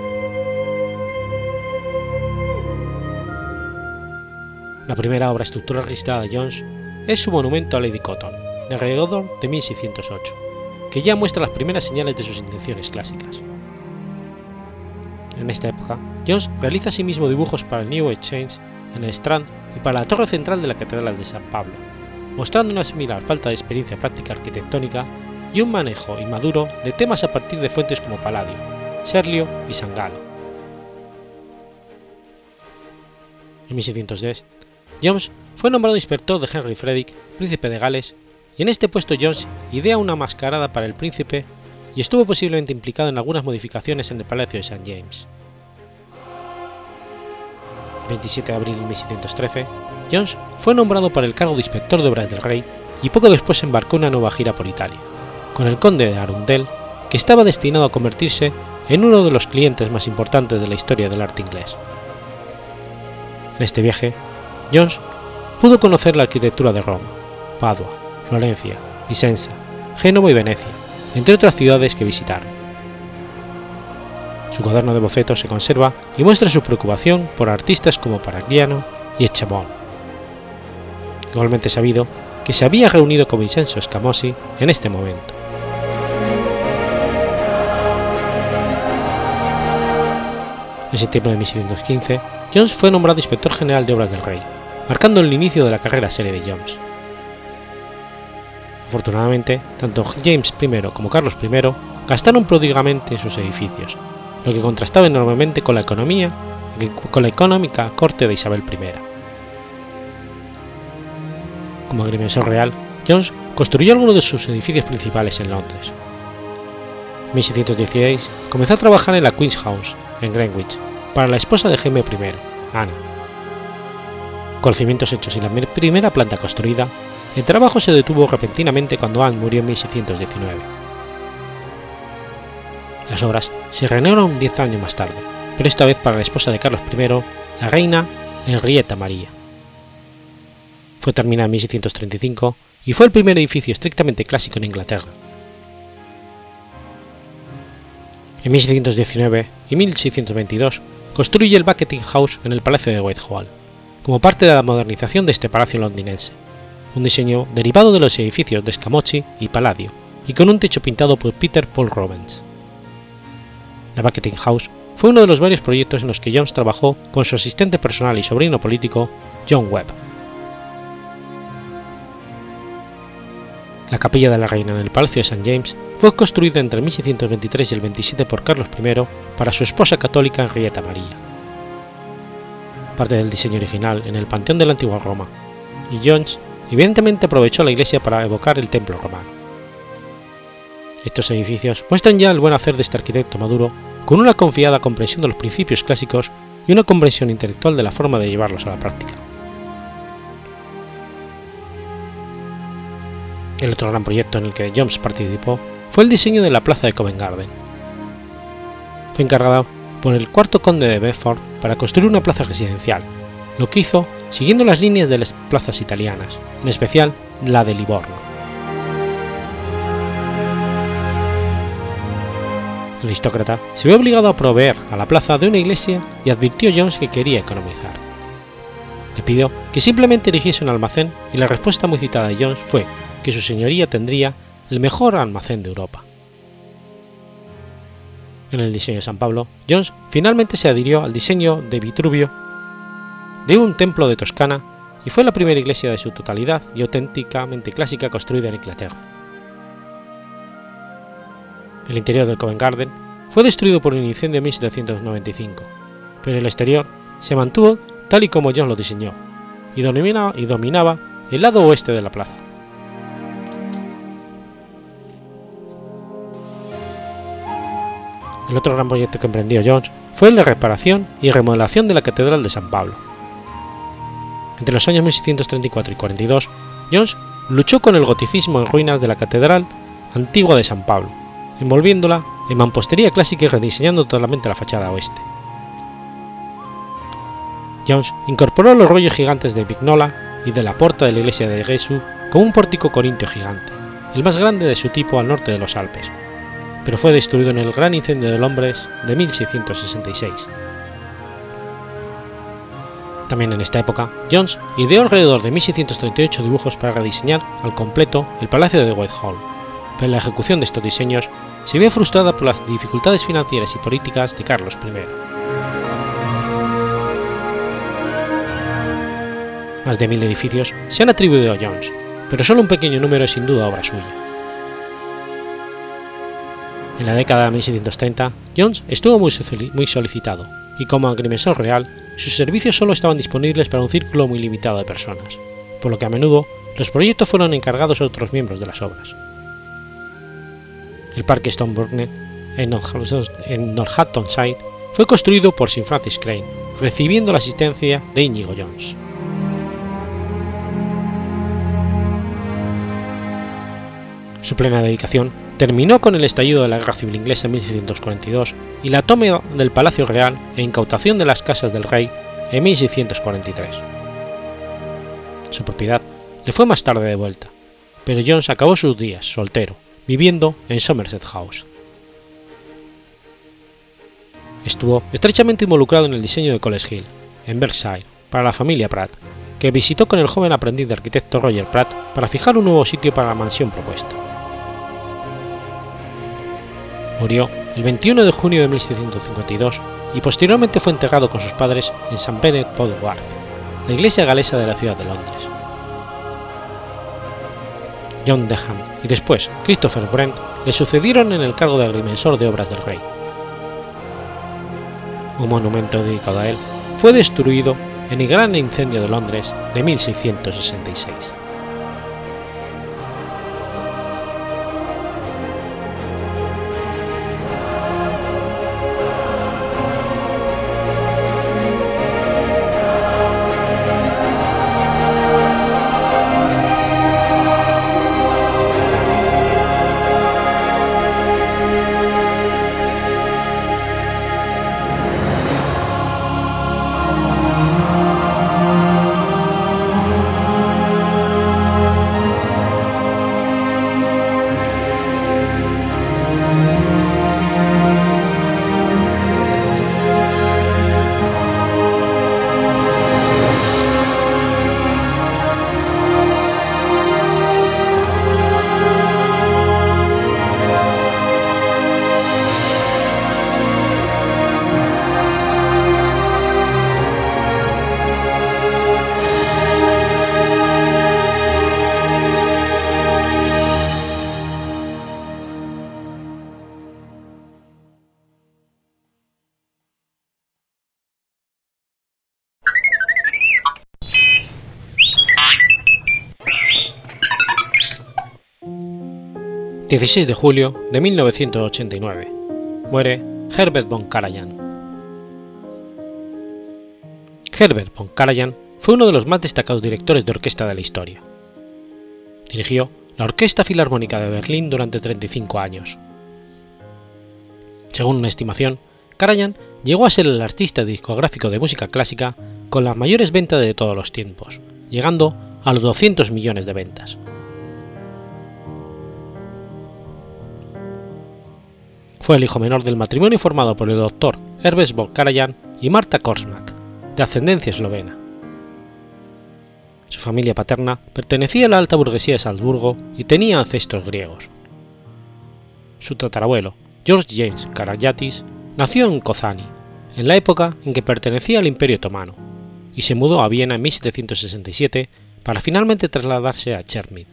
La primera obra estructural registrada de Jones es su monumento a Lady Cotton, de alrededor de 1608, que ya muestra las primeras señales de sus intenciones clásicas. En esta época, Jones realiza asimismo dibujos para el New Exchange en el Strand y para la torre central de la Catedral de San Pablo, mostrando una similar falta de experiencia práctica arquitectónica y un manejo inmaduro de temas a partir de fuentes como Palladio, Serlio y San Galo. En 1610, Jones fue nombrado inspector de Henry Frederick, príncipe de Gales, y en este puesto Jones idea una mascarada para el príncipe y estuvo posiblemente implicado en algunas modificaciones en el Palacio de St. James. 27 de abril de 1613, Jones fue nombrado para el cargo de inspector de obras del rey y poco después embarcó en una nueva gira por Italia, con el conde de Arundel, que estaba destinado a convertirse en uno de los clientes más importantes de la historia del arte inglés. En este viaje, Jones pudo conocer la arquitectura de Roma, Padua, Florencia, Vicenza, Génova y Venecia, entre otras ciudades que visitaron. Su cuaderno de bocetos se conserva y muestra su preocupación por artistas como Paragliano y Echabon. Igualmente sabido que se había reunido con Vincenzo Scamosi en este momento. En septiembre de 1615, Jones fue nombrado inspector general de obras del rey, marcando el inicio de la carrera serie de Jones. Afortunadamente, tanto James I como Carlos I gastaron pródigamente en sus edificios, lo que contrastaba enormemente con la economía con la económica corte de Isabel I. Como agrimensor real, Jones construyó algunos de sus edificios principales en Londres. En 1616 comenzó a trabajar en la Queen's House, en Greenwich, para la esposa de Jaime I, Ana. Con cimientos hechos y la primera planta construida, el trabajo se detuvo repentinamente cuando Anne murió en 1619. Las obras se reanudaron diez años más tarde, pero esta vez para la esposa de Carlos I, la reina Henrietta María. Fue terminada en 1635 y fue el primer edificio estrictamente clásico en Inglaterra. En 1619 y 1622 construye el Buckingham House en el Palacio de Whitehall, como parte de la modernización de este palacio londinense, un diseño derivado de los edificios de Scamocci y Palladio, y con un techo pintado por Peter Paul Rubens. La Buckingham House fue uno de los varios proyectos en los que Jones trabajó con su asistente personal y sobrino político, John Webb. La capilla de la reina en el Palacio de St. James fue construida entre 1623 y el 27 por Carlos I para su esposa católica Henrietta María. Parte del diseño original en el Panteón de la antigua Roma, y Jones evidentemente aprovechó la iglesia para evocar el templo romano. Estos edificios muestran ya el buen hacer de este arquitecto maduro con una confiada comprensión de los principios clásicos y una comprensión intelectual de la forma de llevarlos a la práctica. El otro gran proyecto en el que Jones participó fue el diseño de la plaza de Covent Garden. Fue encargado por el cuarto conde de Bedford para construir una plaza residencial, lo que hizo siguiendo las líneas de las plazas italianas, en especial la de Livorno. el aristócrata se vio obligado a proveer a la plaza de una iglesia y advirtió Jones que quería economizar. Le pidió que simplemente erigiese un almacén y la respuesta muy citada de Jones fue que su señoría tendría el mejor almacén de Europa. En el diseño de San Pablo, Jones finalmente se adhirió al diseño de Vitruvio de un templo de Toscana y fue la primera iglesia de su totalidad y auténticamente clásica construida en Inglaterra el interior del Covent Garden fue destruido por un incendio en 1795, pero el exterior se mantuvo tal y como John lo diseñó, y dominaba, y dominaba el lado oeste de la plaza. El otro gran proyecto que emprendió Jones fue de reparación y remodelación de la Catedral de San Pablo. Entre los años 1634 y 42, Jones luchó con el goticismo en ruinas de la Catedral antigua de San Pablo, envolviéndola en mampostería clásica y rediseñando totalmente la fachada oeste. Jones incorporó los rollos gigantes de Vignola y de la puerta de la iglesia de Gesù como un pórtico corintio gigante, el más grande de su tipo al norte de los Alpes, pero fue destruido en el Gran Incendio de Londres de 1666. También en esta época, Jones ideó alrededor de 1638 dibujos para rediseñar al completo el Palacio de Whitehall, pero la ejecución de estos diseños se vio frustrada por las dificultades financieras y políticas de Carlos I. Más de mil edificios se han atribuido a Jones, pero solo un pequeño número es sin duda obra suya. En la década de 1630, Jones estuvo muy, solicitado, y como agrimensor real, sus servicios solo estaban disponibles para un círculo muy limitado de personas, por lo que a menudo los proyectos fueron encargados a otros miembros de las obras el Parque Stone Burnett en Northamptonshire fue construido por Sir Francis Crane, recibiendo la asistencia de Inigo Jones. Su plena dedicación terminó con el estallido de la Guerra Civil Inglesa en 1642 y la toma del Palacio Real e incautación de las casas del rey en 1643. Su propiedad le fue más tarde devuelta, pero Jones acabó sus días soltero, viviendo en Somerset House. Estuvo estrechamente involucrado en el diseño de College Hill, en Berkshire, para la familia Pratt, que visitó con el joven aprendiz de arquitecto Roger Pratt para fijar un nuevo sitio para la mansión propuesta. Murió el 21 de junio de 1652 y posteriormente fue enterrado con sus padres en St. Bennet Wharf, la iglesia galesa de la ciudad de Londres. John Deham y después Christopher Brent le sucedieron en el cargo de agrimensor de obras del rey. un monumento dedicado a él, fue destruido en el Gran Incendio de Londres de 1666. 16 de julio de 1989. Muere Herbert von Karajan. Herbert von Karajan fue uno de los más destacados directores de orquesta de la historia. Dirigió la Orquesta Filarmónica de Berlín durante 35 años. Según una estimación, Karajan llegó a ser el artista discográfico de música clásica con las mayores ventas de todos los tiempos, llegando a los 200 millones de ventas. Fue el hijo menor del matrimonio formado por el doctor Herbert von Karajan y Marta Korsmak, de ascendencia eslovena. Su familia paterna pertenecía a la alta burguesía de Salzburgo y tenía ancestros griegos. Su tatarabuelo, George James Karajatis, nació en Kozani, en la época en que pertenecía al Imperio Otomano, y se mudó a Viena en 1767 para finalmente trasladarse a Cherniv.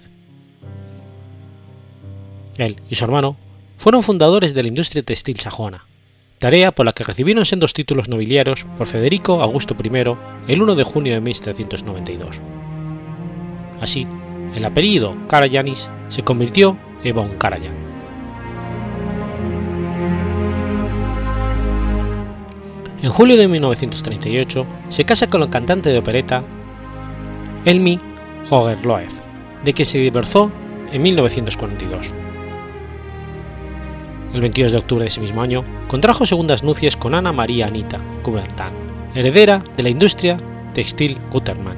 Él y su hermano fueron fundadores de la industria textil sajona, tarea por la que recibieron sendos títulos nobiliarios por Federico Augusto I el 1 de junio de 1792. Así, el apellido Karajanis se convirtió en von Karajan. En julio de 1938 se casa con la cantante de opereta Elmi Hogerloev, de quien se divorció en 1942 el 22 de octubre de ese mismo año, contrajo segundas nupcias con Ana María Anita Coubertin, heredera de la industria textil Gutermann,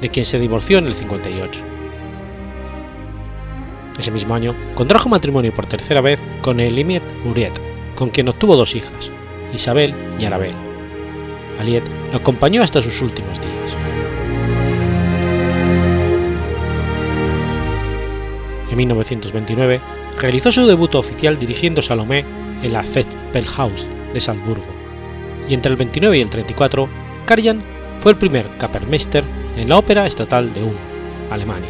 de quien se divorció en el 58. Ese mismo año contrajo matrimonio por tercera vez con Elimiet Muriet, con quien obtuvo dos hijas, Isabel y Arabel. Aliet lo acompañó hasta sus últimos días. En 1929 realizó su debut oficial dirigiendo Salomé en la Festspielhaus de Salzburgo, y entre el 29 y el 34, Karajan fue el primer Kapellmeister en la Ópera Estatal de Ulm, Alemania.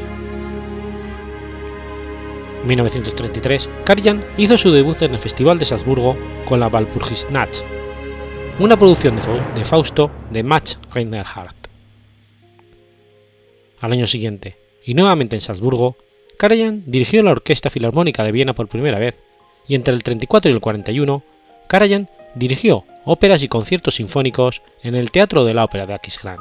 En 1933, Karajan hizo su debut en el Festival de Salzburgo con la Walpurgisnacht, una producción de Fausto de Max Reinhardt. Al año siguiente, y nuevamente en Salzburgo, Karajan dirigió la Orquesta Filarmónica de Viena por primera vez, y entre el 34 y el 41, Karajan dirigió óperas y conciertos sinfónicos en el Teatro de la Ópera de Aquisgrán.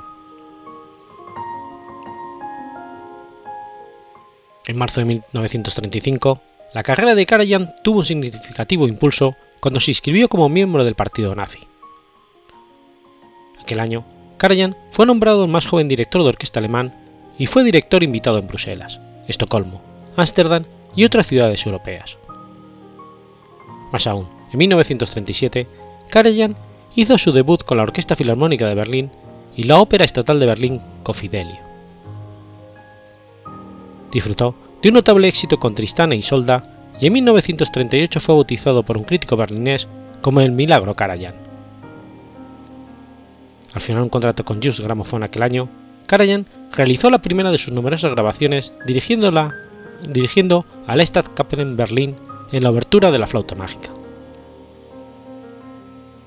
En marzo de 1935, la carrera de Karajan tuvo un significativo impulso cuando se inscribió como miembro del partido nazi. Aquel año, Karajan fue nombrado el más joven director de orquesta alemán y fue director invitado en Bruselas, Estocolmo, Ámsterdam y otras ciudades europeas. Más aún, en 1937, Karajan hizo su debut con la Orquesta Filarmónica de Berlín y la Ópera Estatal de Berlín Fidelio. Disfrutó de un notable éxito con Tristana y Solda y en 1938 fue bautizado por un crítico berlinés como el Milagro Karajan. Al final un contrato con Just Gramophone aquel año, Karajan realizó la primera de sus numerosas grabaciones dirigiéndola dirigiendo al Staatskapelle Berlín en la obertura de la flauta mágica.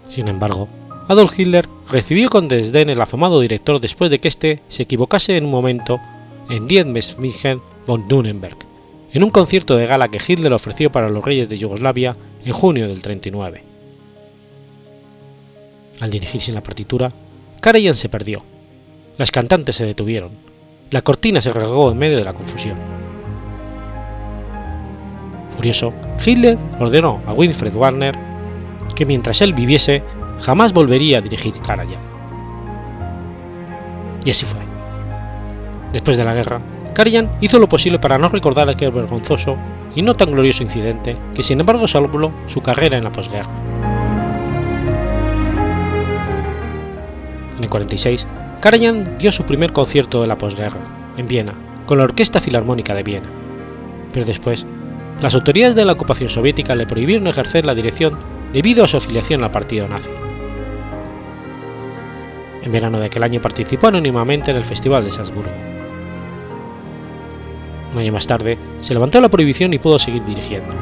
Sin embargo, Adolf Hitler recibió con desdén el afamado director después de que éste se equivocase en un momento en Dietmesmingen von Nuremberg, en un concierto de gala que Hitler ofreció para los reyes de Yugoslavia en junio del 39. Al dirigirse en la partitura, Karajan se perdió. Las cantantes se detuvieron. La cortina se rasgó en medio de la confusión. Furioso, Hitler ordenó a Winfried Warner que mientras él viviese jamás volvería a dirigir Karajan. Y así fue. Después de la guerra, Karajan hizo lo posible para no recordar aquel vergonzoso y no tan glorioso incidente que sin embargo salvó su carrera en la posguerra. En el 46, Karajan dio su primer concierto de la posguerra, en Viena, con la Orquesta Filarmónica de Viena. Pero después, las autoridades de la ocupación soviética le prohibieron ejercer la dirección debido a su afiliación al partido nazi. En verano de aquel año participó anónimamente en el Festival de Salzburgo. Un año más tarde, se levantó la prohibición y pudo seguir dirigiendo.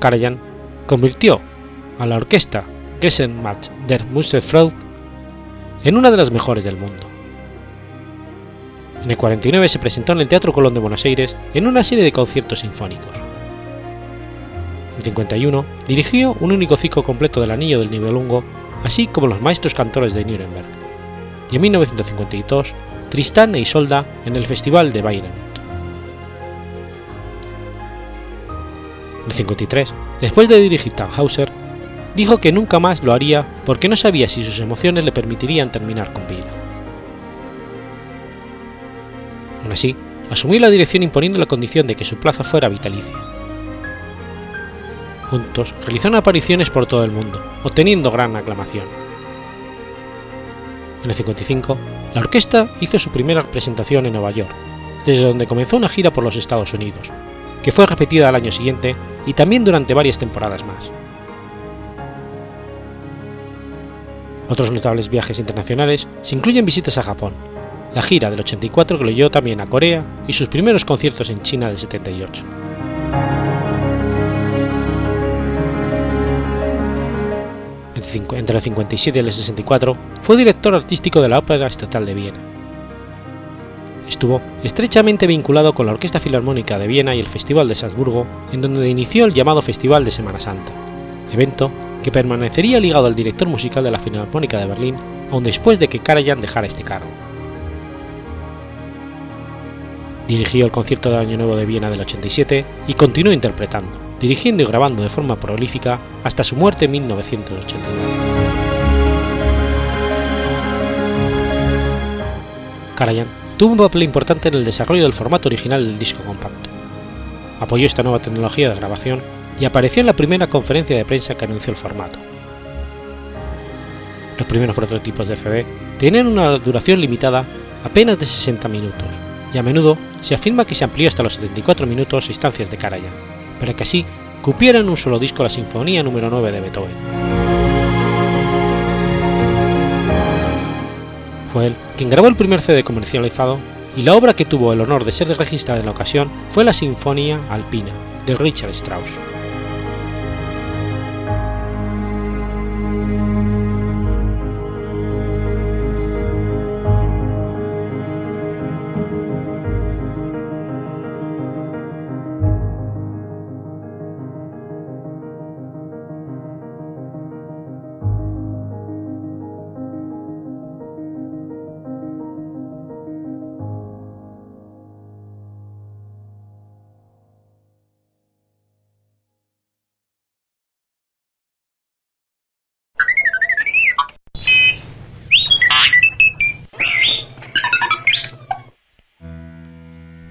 Karajan convirtió a la orquesta Gesellschaft der Musikfreude en una de las mejores del mundo. En el 49 se presentó en el Teatro Colón de Buenos Aires en una serie de conciertos sinfónicos. En 51 dirigió un único ciclo completo del Anillo del Nibelungo, así como los maestros cantores de Nuremberg. Y en 1952 Tristán e Isolda en el Festival de Bayreuth. El 53, después de dirigir Tannhauser, dijo que nunca más lo haría porque no sabía si sus emociones le permitirían terminar con vida. Aún así, asumió la dirección imponiendo la condición de que su plaza fuera vitalicia. Juntos realizaron apariciones por todo el mundo, obteniendo gran aclamación. En el 55, la orquesta hizo su primera presentación en Nueva York, desde donde comenzó una gira por los Estados Unidos, que fue repetida al año siguiente y también durante varias temporadas más. Otros notables viajes internacionales se incluyen visitas a Japón, la gira del 84 que lo llevó también a Corea y sus primeros conciertos en China del 78. Entre el 57 y el 64 fue director artístico de la Ópera Estatal de Viena. Estuvo estrechamente vinculado con la Orquesta Filarmónica de Viena y el Festival de Salzburgo, en donde inició el llamado Festival de Semana Santa, evento que permanecería ligado al director musical de la Filarmónica de Berlín aun después de que Karajan dejara este cargo. Dirigió el concierto de Año Nuevo de Viena del 87 y continuó interpretando, dirigiendo y grabando de forma prolífica hasta su muerte en 1989. Karajan tuvo un papel importante en el desarrollo del formato original del disco compacto. Apoyó esta nueva tecnología de grabación y apareció en la primera conferencia de prensa que anunció el formato. Los primeros prototipos de CD tenían una duración limitada apenas de 60 minutos, y a menudo se afirma que se amplió hasta los 74 minutos instancias de Karajan, para que así cupiera en un solo disco la Sinfonía número 9 de Beethoven. Fue él quien grabó el primer CD comercializado y la obra que tuvo el honor de ser registrada en la ocasión fue la Sinfonía Alpina de Richard Strauss.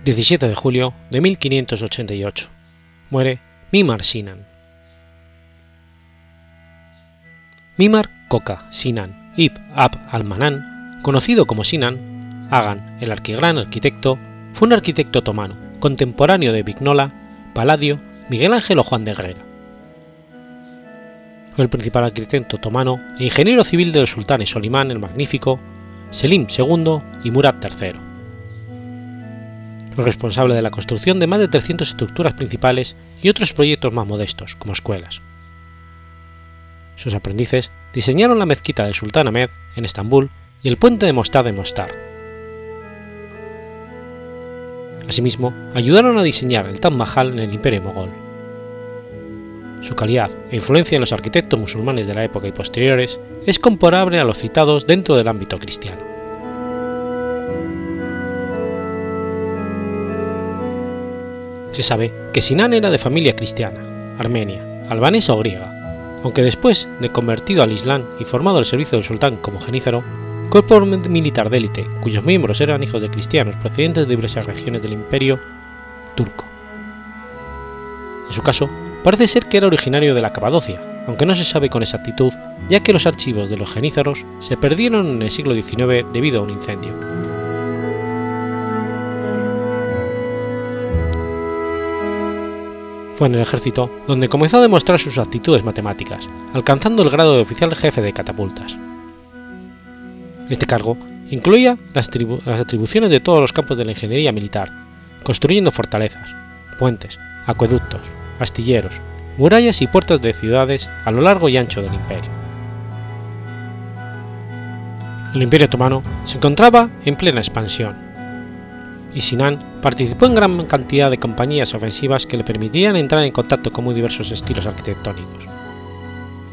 ...17 de julio de 1588... ...muere Mimar Sinan. Mimar Koka Sinan Ibn Ab al-Manan, conocido como Sinan, Agan, el arquigran arquitecto, fue un arquitecto otomano, contemporáneo de Vignola, Palladio, Miguel Ángel o Juan de Herrera. Fue el principal arquitecto otomano e ingeniero civil de los sultanes Solimán el Magnífico, Selim II y Murad III responsable de la construcción de más de 300 estructuras principales y otros proyectos más modestos, como escuelas. Sus aprendices diseñaron la mezquita del Sultán Ahmed en Estambul y el puente de Mostar en Mostar. Asimismo, ayudaron a diseñar el Taj Mahal en el Imperio Mogol. Su calidad e influencia en los arquitectos musulmanes de la época y posteriores es comparable a los citados dentro del ámbito cristiano. Se sabe que Sinan era de familia cristiana, armenia, albanesa o griega, aunque después de convertido al Islam y formado al servicio del sultán como genízaro, cuerpo militar de élite cuyos miembros eran hijos de cristianos procedentes de diversas regiones del imperio turco. En su caso, parece ser que era originario de la Capadocia, aunque no se sabe con exactitud, ya que los archivos de los genízaros se perdieron en el siglo XIX debido a un incendio. Fue en el ejército donde comenzó a demostrar sus aptitudes matemáticas, alcanzando el grado de oficial jefe de catapultas. Este cargo incluía las, atribuciones de todos los campos de la ingeniería militar, construyendo fortalezas, puentes, acueductos, astilleros, murallas y puertas de ciudades a lo largo y ancho del imperio. El imperio otomano se encontraba en plena expansión, y Sinan participó en gran cantidad de compañías ofensivas que le permitían entrar en contacto con muy diversos estilos arquitectónicos.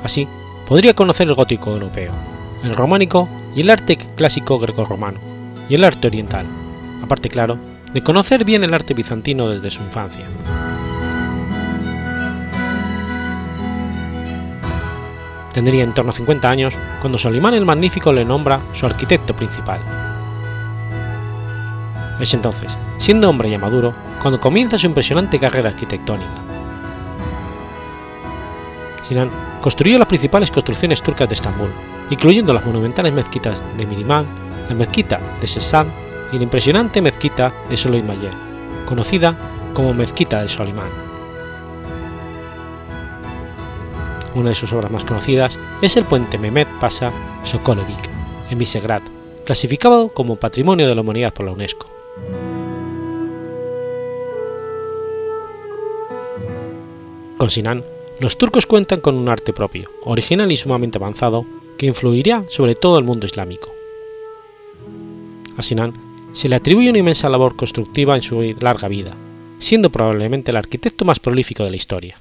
Así, podría conocer el gótico europeo, el románico y el arte clásico greco-romano, y el arte oriental, aparte claro, de conocer bien el arte bizantino desde su infancia. Tendría en torno a 50 años cuando Solimán el Magnífico le nombra su arquitecto principal. Es entonces, siendo hombre ya maduro, cuando comienza su impresionante carrera arquitectónica. Sinan construyó las principales construcciones turcas de Estambul, incluyendo las monumentales mezquitas de Miriman, la mezquita de Sesan y la impresionante mezquita de Soleimayer, conocida como Mezquita del Solimán. Una de sus obras más conocidas es el puente Mehmet Pasa Sokolovic, en Visegrad, clasificado como Patrimonio de la Humanidad por la UNESCO. Con Sinan, los turcos cuentan con un arte propio, original y sumamente avanzado, que influirá sobre todo el mundo islámico. A Sinan se le atribuye una inmensa labor constructiva en su larga vida, siendo probablemente el arquitecto más prolífico de la historia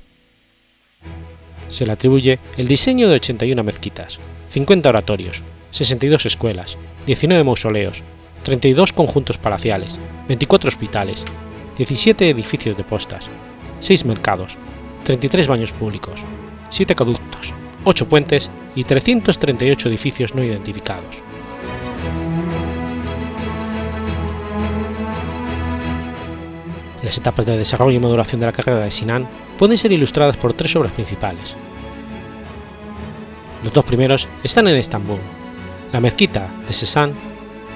se le atribuye el diseño de 81 mezquitas, 50 oratorios, 62 escuelas, 19 mausoleos, 32 conjuntos palaciales, 24 hospitales, 17 edificios de postas, 6 mercados, 33 baños públicos, 7 acueductos, 8 puentes y 338 edificios no identificados. Las etapas de desarrollo y maduración de la carrera de Sinan pueden ser ilustradas por tres obras principales. Los dos primeros están en Estambul, la mezquita de Sesan,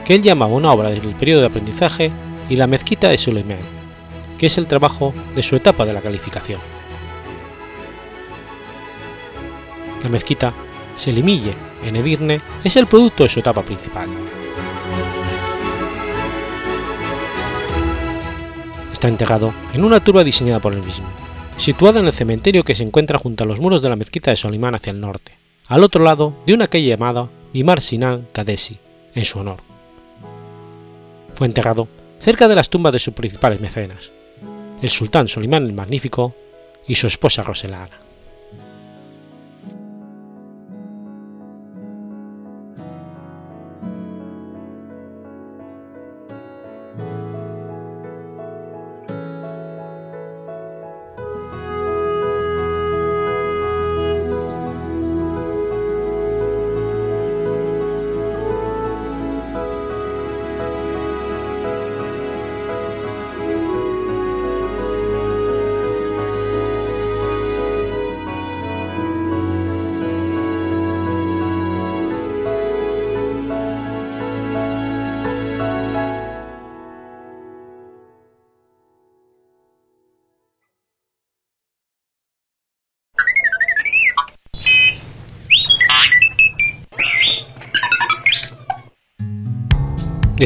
que él llama una obra del periodo de aprendizaje, y la mezquita de Suleiman, que es el trabajo de su etapa de la calificación. La mezquita Selimille en Edirne es el producto de su etapa principal. Está enterrado en una turba diseñada por él mismo, situada en el cementerio que se encuentra junto a los muros de la mezquita de Solimán hacia el norte, al otro lado de una calle llamada Imar Sinan Kadesi, en su honor. Fue enterrado cerca de las tumbas de sus principales mecenas, el sultán Solimán el Magnífico y su esposa Roselana.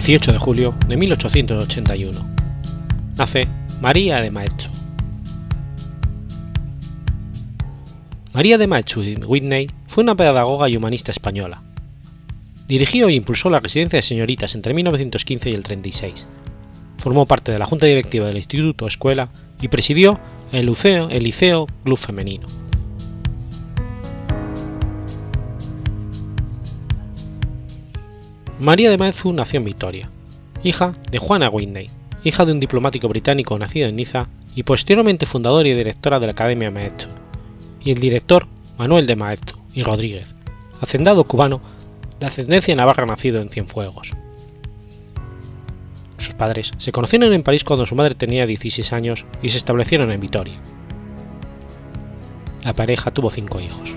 18 de julio de 1881. nace María de Maeztu. María de Maeztu Whitney fue una pedagoga y humanista española. Dirigió e impulsó la residencia de señoritas entre 1915 y el 36. Formó parte de la junta directiva del Instituto Escuela y presidió el Liceo, el Liceo Club Femenino. María de Maeztu nació en Vitoria, hija de Juana Whitney, hija de un diplomático británico nacido en Niza y posteriormente fundadora y directora de la Academia Maeztu, y el director Manuel de Maeztu y Rodríguez, hacendado cubano de ascendencia navarra nacido en Cienfuegos. Sus padres se conocieron en París cuando su madre tenía 16 años y se establecieron en Vitoria. La pareja tuvo cinco hijos.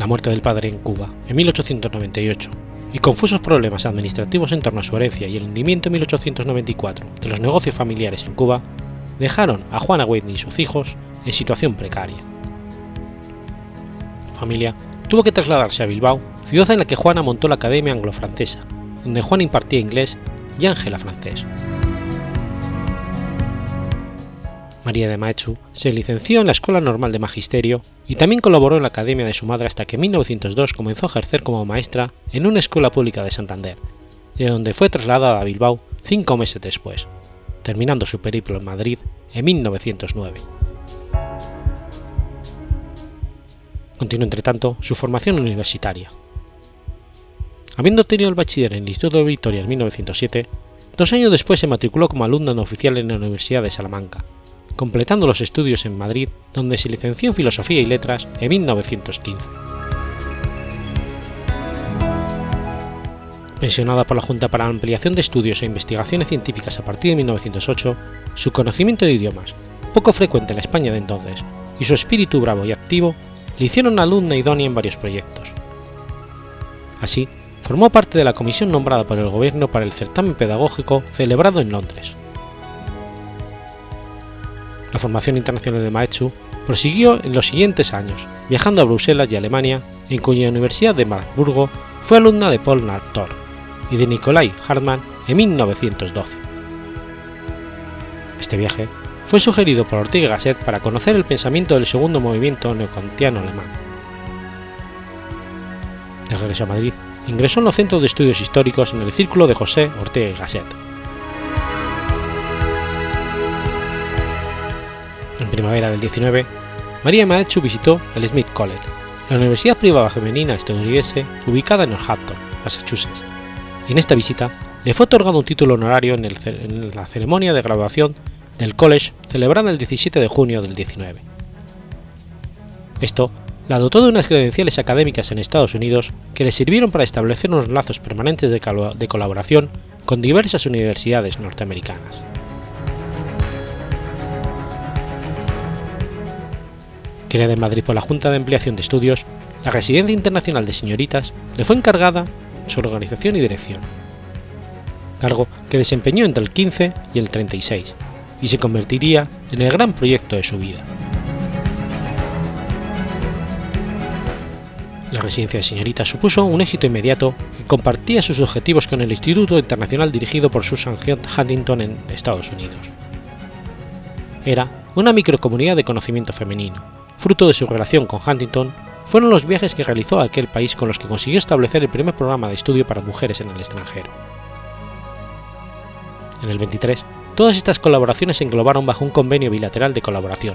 La muerte del padre en Cuba en 1898 y confusos problemas administrativos en torno a su herencia y el hundimiento en 1894 de los negocios familiares en Cuba dejaron a Juana Whitney y sus hijos en situación precaria. Su familia tuvo que trasladarse a Bilbao, ciudad en la que Juana montó la Academia Anglo-Francesa, donde Juana impartía inglés y Ángela francés. María de Maeztu se licenció en la Escuela Normal de Magisterio y también colaboró en la academia de su madre hasta que en 1902 comenzó a ejercer como maestra en una escuela pública de Santander, de donde fue trasladada a Bilbao cinco meses después, terminando su periplo en Madrid en 1909. Continuó entretanto su formación universitaria. Habiendo tenido el bachiller en el Instituto de Victoria en 1907, dos años después se matriculó como alumna no oficial en la Universidad de Salamanca, completando los estudios en Madrid, donde se licenció en Filosofía y Letras en 1915. Pensionada por la Junta para la Ampliación de Estudios e Investigaciones Científicas a partir de 1908, su conocimiento de idiomas, poco frecuente en la España de entonces, y su espíritu bravo y activo le hicieron alumna idónea en varios proyectos. Así, formó parte de la comisión nombrada por el gobierno para el certamen pedagógico celebrado en Londres. La formación internacional de Maetsu prosiguió en los siguientes años, viajando a Bruselas y Alemania, en cuya Universidad de Marburgo fue alumna de Paul Nartor y de Nikolai Hartmann en 1912. Este viaje fue sugerido por Ortega Gasset para conocer el pensamiento del segundo movimiento neocantiano alemán. De regreso a Madrid, ingresó en los centros de estudios históricos en el círculo de José Ortega Gasset. En primavera del 19, María Maeztu visitó el Smith College, la universidad privada femenina estadounidense ubicada en Northampton, Massachusetts, en esta visita le fue otorgado un título honorario en, la ceremonia de graduación del college celebrada el 17 de junio del 19. Esto la dotó de unas credenciales académicas en Estados Unidos que le sirvieron para establecer unos lazos permanentes de colaboración con diversas universidades norteamericanas. Creada en Madrid por la Junta de Ampliación de Estudios, la Residencia Internacional de Señoritas le fue encargada su organización y dirección, cargo que desempeñó entre el 15 y el 36, y se convertiría en el gran proyecto de su vida. La residencia de señoritas supuso un éxito inmediato que compartía sus objetivos con el Instituto Internacional dirigido por Susan Huntington en Estados Unidos. Era una microcomunidad de conocimiento femenino, fruto de su relación con Huntington, fueron los viajes que realizó a aquel país con los que consiguió establecer el primer programa de estudio para mujeres en el extranjero. En el 23, todas estas colaboraciones se englobaron bajo un convenio bilateral de colaboración,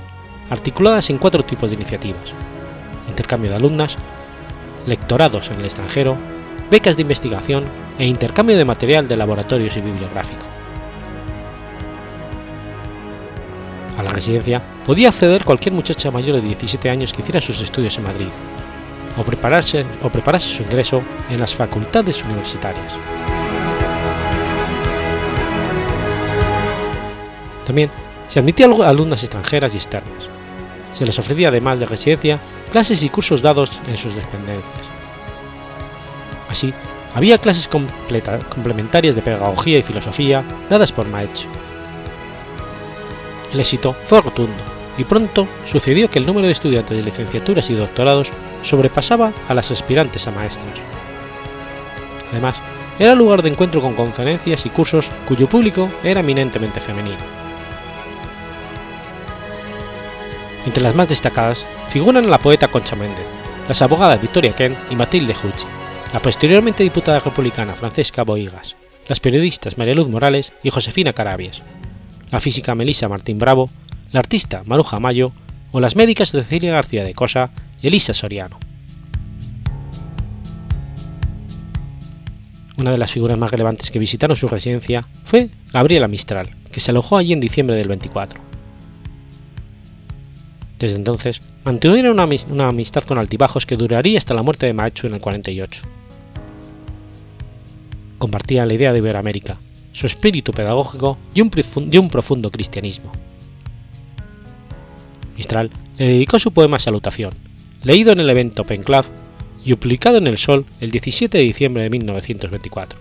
articuladas en cuatro tipos de iniciativas: intercambio de alumnas, lectorados en el extranjero, becas de investigación e intercambio de material de laboratorios y bibliográfico. A la residencia podía acceder cualquier muchacha mayor de 17 años que hiciera sus estudios en Madrid, o prepararse, o preparase su ingreso en las facultades universitarias. También se admitía a alumnas extranjeras y externas. Se les ofrecía además de residencia clases y cursos dados en sus dependencias. Así, había clases complementarias de pedagogía y filosofía dadas por Maestro. El éxito fue rotundo y pronto sucedió que el número de estudiantes de licenciaturas y doctorados sobrepasaba a las aspirantes a maestras. Además, era lugar de encuentro con conferencias y cursos cuyo público era eminentemente femenino. Entre las más destacadas figuran la poeta Concha Méndez, las abogadas Victoria Ken y Matilde Hucci, la posteriormente diputada republicana Francesca Boigas, las periodistas María Luz Morales y Josefina Carabias, la física Melissa Martín Bravo, la artista Maruja Mayo o las médicas Cecilia García de Cosa y Elisa Soriano. Una de las figuras más relevantes que visitaron su residencia fue Gabriela Mistral, que se alojó allí en diciembre del 24. Desde entonces, mantuvieron una, amistad con altibajos que duraría hasta la muerte de Machu en el 48. Compartían la idea de Iberoamérica, su espíritu pedagógico y un, profundo cristianismo. Mistral le dedicó su poema Salutación, leído en el evento Penclav y publicado en El Sol el 17 de diciembre de 1924.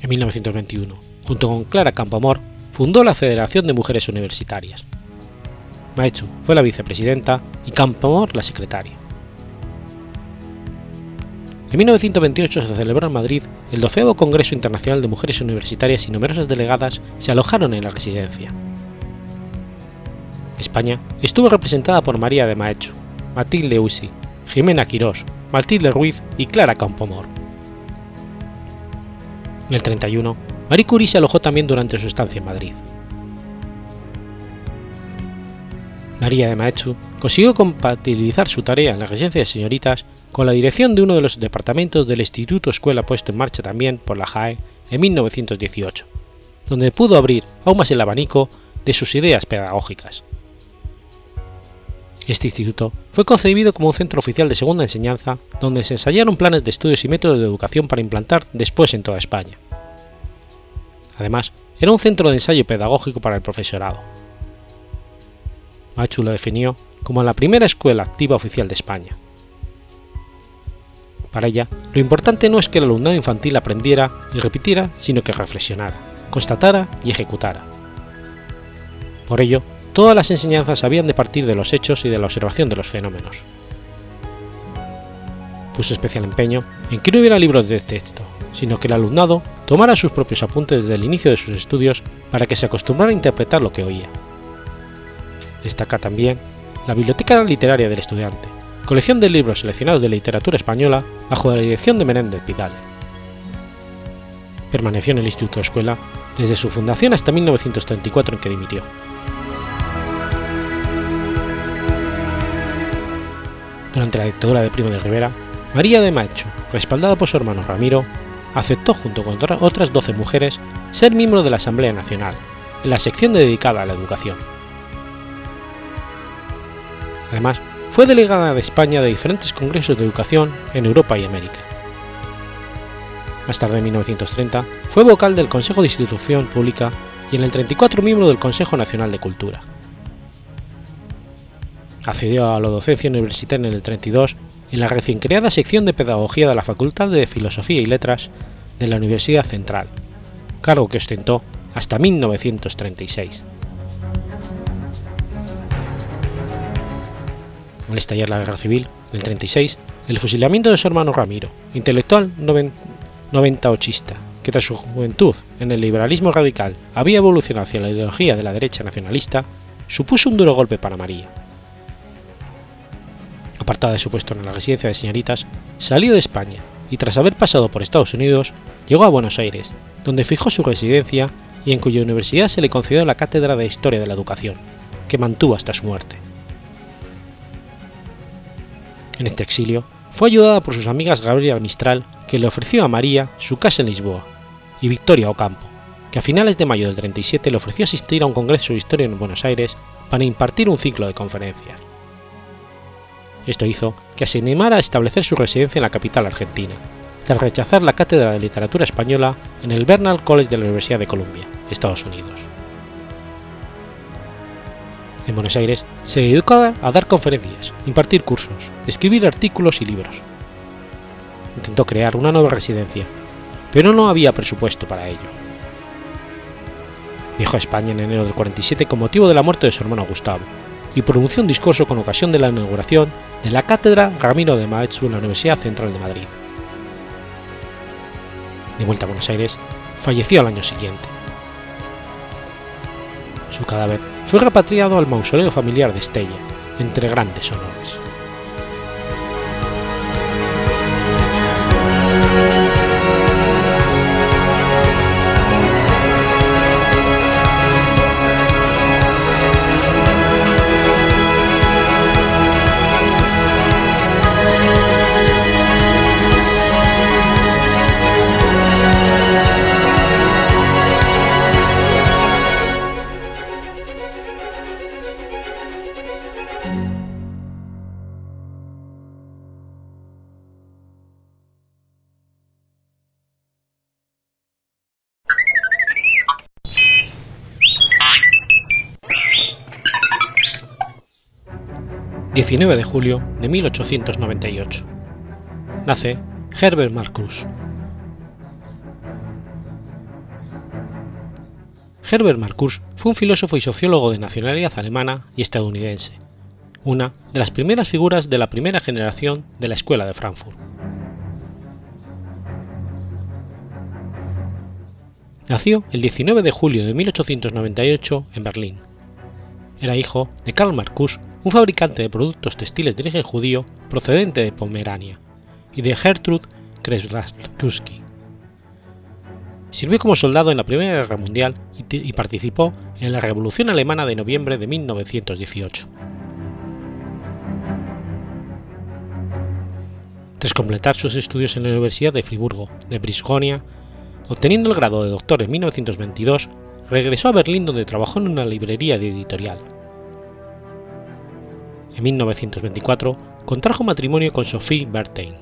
En 1921, junto con Clara Campoamor, fundó la Federación de Mujeres Universitarias. Maechu fue la vicepresidenta y Campoamor la secretaria. En 1928 se celebró en Madrid el 12 Congreso Internacional de Mujeres Universitarias y numerosas delegadas se alojaron en la residencia. España estuvo representada por María de Maechu, Matilde Usi, Jimena Quirós, Matilde Ruiz y Clara Campomor. En el 31, Marie Curie se alojó también durante su estancia en Madrid. María de Maechu consiguió compatibilizar su tarea en la residencia de señoritas con la dirección de uno de los departamentos del Instituto Escuela puesto en marcha también por la JAE en 1918, donde pudo abrir aún más el abanico de sus ideas pedagógicas. Este instituto fue concebido como un centro oficial de segunda enseñanza donde se ensayaron planes de estudios y métodos de educación para implantar después en toda España. Además, era un centro de ensayo pedagógico para el profesorado. Machu lo definió como la primera escuela activa oficial de España. Para ella, lo importante no es que el alumnado infantil aprendiera y repitiera, sino que reflexionara, constatara y ejecutara. Por ello, todas las enseñanzas habían de partir de los hechos y de la observación de los fenómenos. Puso especial empeño en que no hubiera libros de texto, sino que el alumnado tomara sus propios apuntes desde el inicio de sus estudios para que se acostumbrara a interpretar lo que oía. Destaca también la Biblioteca Literaria del Estudiante, colección de libros seleccionados de literatura española bajo la dirección de Menéndez Pidal. Permaneció en el Instituto Escuela desde su fundación hasta 1934 en que dimitió. Durante la dictadura de Primo de Rivera, María de Macho, respaldada por su hermano Ramiro, aceptó junto con otras 12 mujeres ser miembro de la Asamblea Nacional, en la sección dedicada a la educación. Además, fue delegada de España de diferentes congresos de educación en Europa y América. Más tarde, en 1930, fue vocal del Consejo de Institución Pública y en el 34 miembro del Consejo Nacional de Cultura. Accedió a la docencia universitaria en el 32 en la recién creada sección de Pedagogía de la Facultad de Filosofía y Letras de la Universidad Central, cargo que ostentó hasta 1936. Al estallar la Guerra Civil, en el 36, el fusilamiento de su hermano Ramiro, intelectual noventaochista, que tras su juventud en el liberalismo radical había evolucionado hacia la ideología de la derecha nacionalista, supuso un duro golpe para María apartada de su puesto en la residencia de señoritas, salió de España y tras haber pasado por Estados Unidos, llegó a Buenos Aires, donde fijó su residencia y en cuya universidad se le concedió la cátedra de Historia de la Educación, que mantuvo hasta su muerte. En este exilio, fue ayudada por sus amigas Gabriela Mistral, que le ofreció a María su casa en Lisboa, y Victoria Ocampo, que a finales de mayo del 37 le ofreció asistir a un congreso de historia en Buenos Aires para impartir un ciclo de conferencias. Esto hizo que se animara a establecer su residencia en la capital argentina, tras rechazar la cátedra de literatura española en el Bernal College de la Universidad de Columbia, Estados Unidos. En Buenos Aires se dedicó a dar conferencias, impartir cursos, escribir artículos y libros. Intentó crear una nueva residencia, pero no había presupuesto para ello. Viajó a España en enero del 47 con motivo de la muerte de su hermano Gustavo, y pronunció un discurso con ocasión de la inauguración de la Cátedra Ramiro de Maeztu en la Universidad Central de Madrid. De vuelta a Buenos Aires, falleció al año siguiente. Su cadáver fue repatriado al mausoleo familiar de Estella, entre grandes honores. 19 de julio de 1898. Nace Herbert Marcuse. Herbert Marcuse fue un filósofo y sociólogo de nacionalidad alemana y estadounidense, una de las primeras figuras de la primera generación de la Escuela de Frankfurt. Nació el 19 de julio de 1898 en Berlín. Era hijo de Karl Marcuse un fabricante de productos textiles de origen judío procedente de Pomerania, y de Gertrud Kreslatowski. Sirvió como soldado en la Primera Guerra Mundial y, participó en la Revolución Alemana de noviembre de 1918. Tras completar sus estudios en la Universidad de Friburgo de Brisgonia, obteniendo el grado de doctor en 1922, regresó a Berlín donde trabajó en una librería de editorial en 1924 contrajo matrimonio con Sophie Bertheim.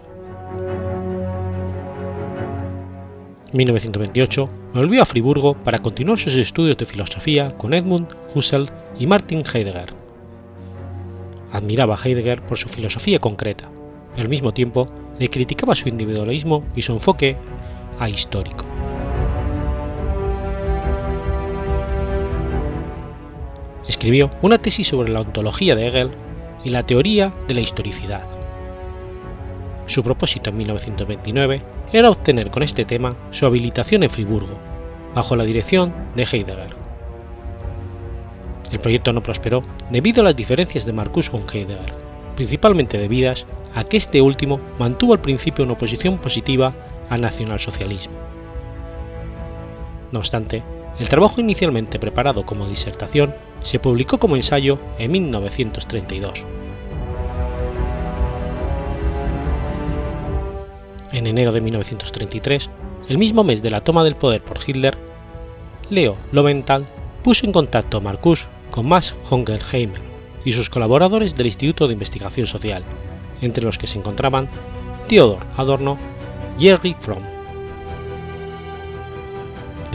En 1928 volvió a Friburgo para continuar sus estudios de filosofía con Edmund Husserl y Martin Heidegger. Admiraba a Heidegger por su filosofía concreta, pero al mismo tiempo le criticaba su individualismo y su enfoque ahistórico. Escribió una tesis sobre la ontología de Hegel y la teoría de la historicidad. Su propósito en 1929 era obtener con este tema su habilitación en Friburgo, bajo la dirección de Heidegger. El proyecto no prosperó debido a las diferencias de Marcus con Heidegger, principalmente debidas a que este último mantuvo al principio una oposición positiva al nacionalsocialismo. No obstante, el trabajo inicialmente preparado como disertación se publicó como ensayo en 1932. En enero de 1933, el mismo mes de la toma del poder por Hitler, Leo Lowenthal puso en contacto a Marcuse con Max Hongerheimer y sus colaboradores del Instituto de Investigación Social, entre los que se encontraban Theodor Adorno y Erich Fromm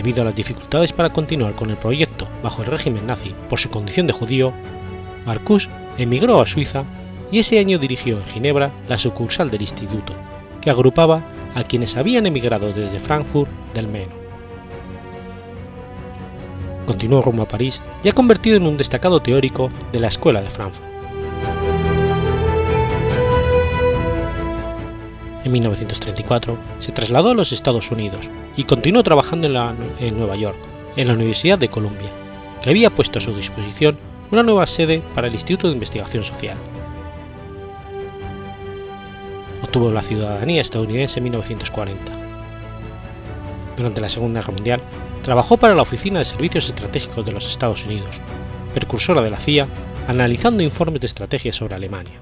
debido a las dificultades para continuar con el proyecto bajo el régimen nazi por su condición de judío, Marcus emigró a Suiza y ese año dirigió en Ginebra la sucursal del instituto, que agrupaba a quienes habían emigrado desde Frankfurt del Meno. Continuó rumbo a París, ya convertido en un destacado teórico de la Escuela de Frankfurt. En 1934 se trasladó a los Estados Unidos y continuó trabajando en, Nueva York, en la Universidad de Columbia, que había puesto a su disposición una nueva sede para el Instituto de Investigación Social. Obtuvo la ciudadanía estadounidense en 1940. Durante la Segunda Guerra Mundial, trabajó para la Oficina de Servicios Estratégicos de los Estados Unidos, precursora de la CIA, analizando informes de estrategia sobre Alemania.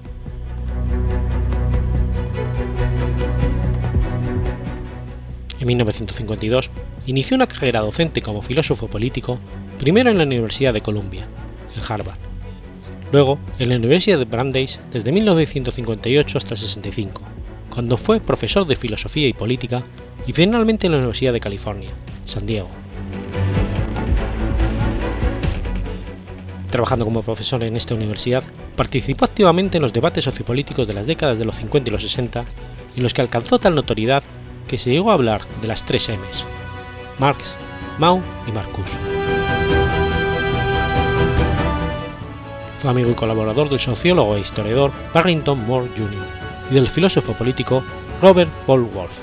En 1952 inició una carrera docente como filósofo político, primero en la Universidad de Columbia, en Harvard, luego en la Universidad de Brandeis desde 1958 hasta el 65, cuando fue profesor de filosofía y política, y finalmente en la Universidad de California, San Diego. Trabajando como profesor en esta universidad, participó activamente en los debates sociopolíticos de las décadas de los 50 y los 60, en los que alcanzó tal notoriedad que se llegó a hablar de las tres M's, Marx, Mao y Marcuse. Fue amigo y colaborador del sociólogo e historiador Barrington Moore Jr. y del filósofo político Robert Paul Wolff.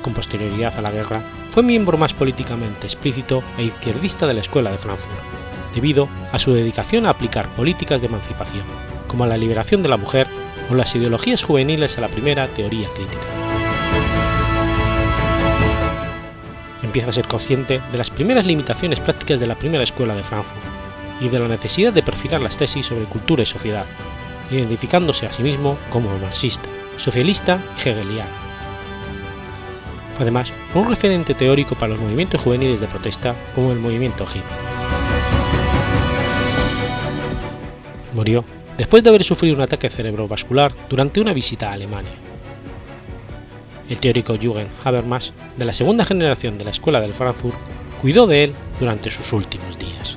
con posterioridad a la guerra, fue miembro más políticamente explícito e izquierdista de la Escuela de Frankfurt, debido a su dedicación a aplicar políticas de emancipación, como la liberación de la mujer o las ideologías juveniles a la primera teoría crítica. Empieza a ser consciente de las primeras limitaciones prácticas de la primera escuela de Frankfurt y de la necesidad de perfilar las tesis sobre cultura y sociedad, identificándose a sí mismo como marxista, socialista y hegeliano. Además un referente teórico para los movimientos juveniles de protesta como el movimiento hippie. Murió después de haber sufrido un ataque cerebrovascular durante una visita a Alemania. El teórico Jürgen Habermas, de la segunda generación de la Escuela del Frankfurt, cuidó de él durante sus últimos días.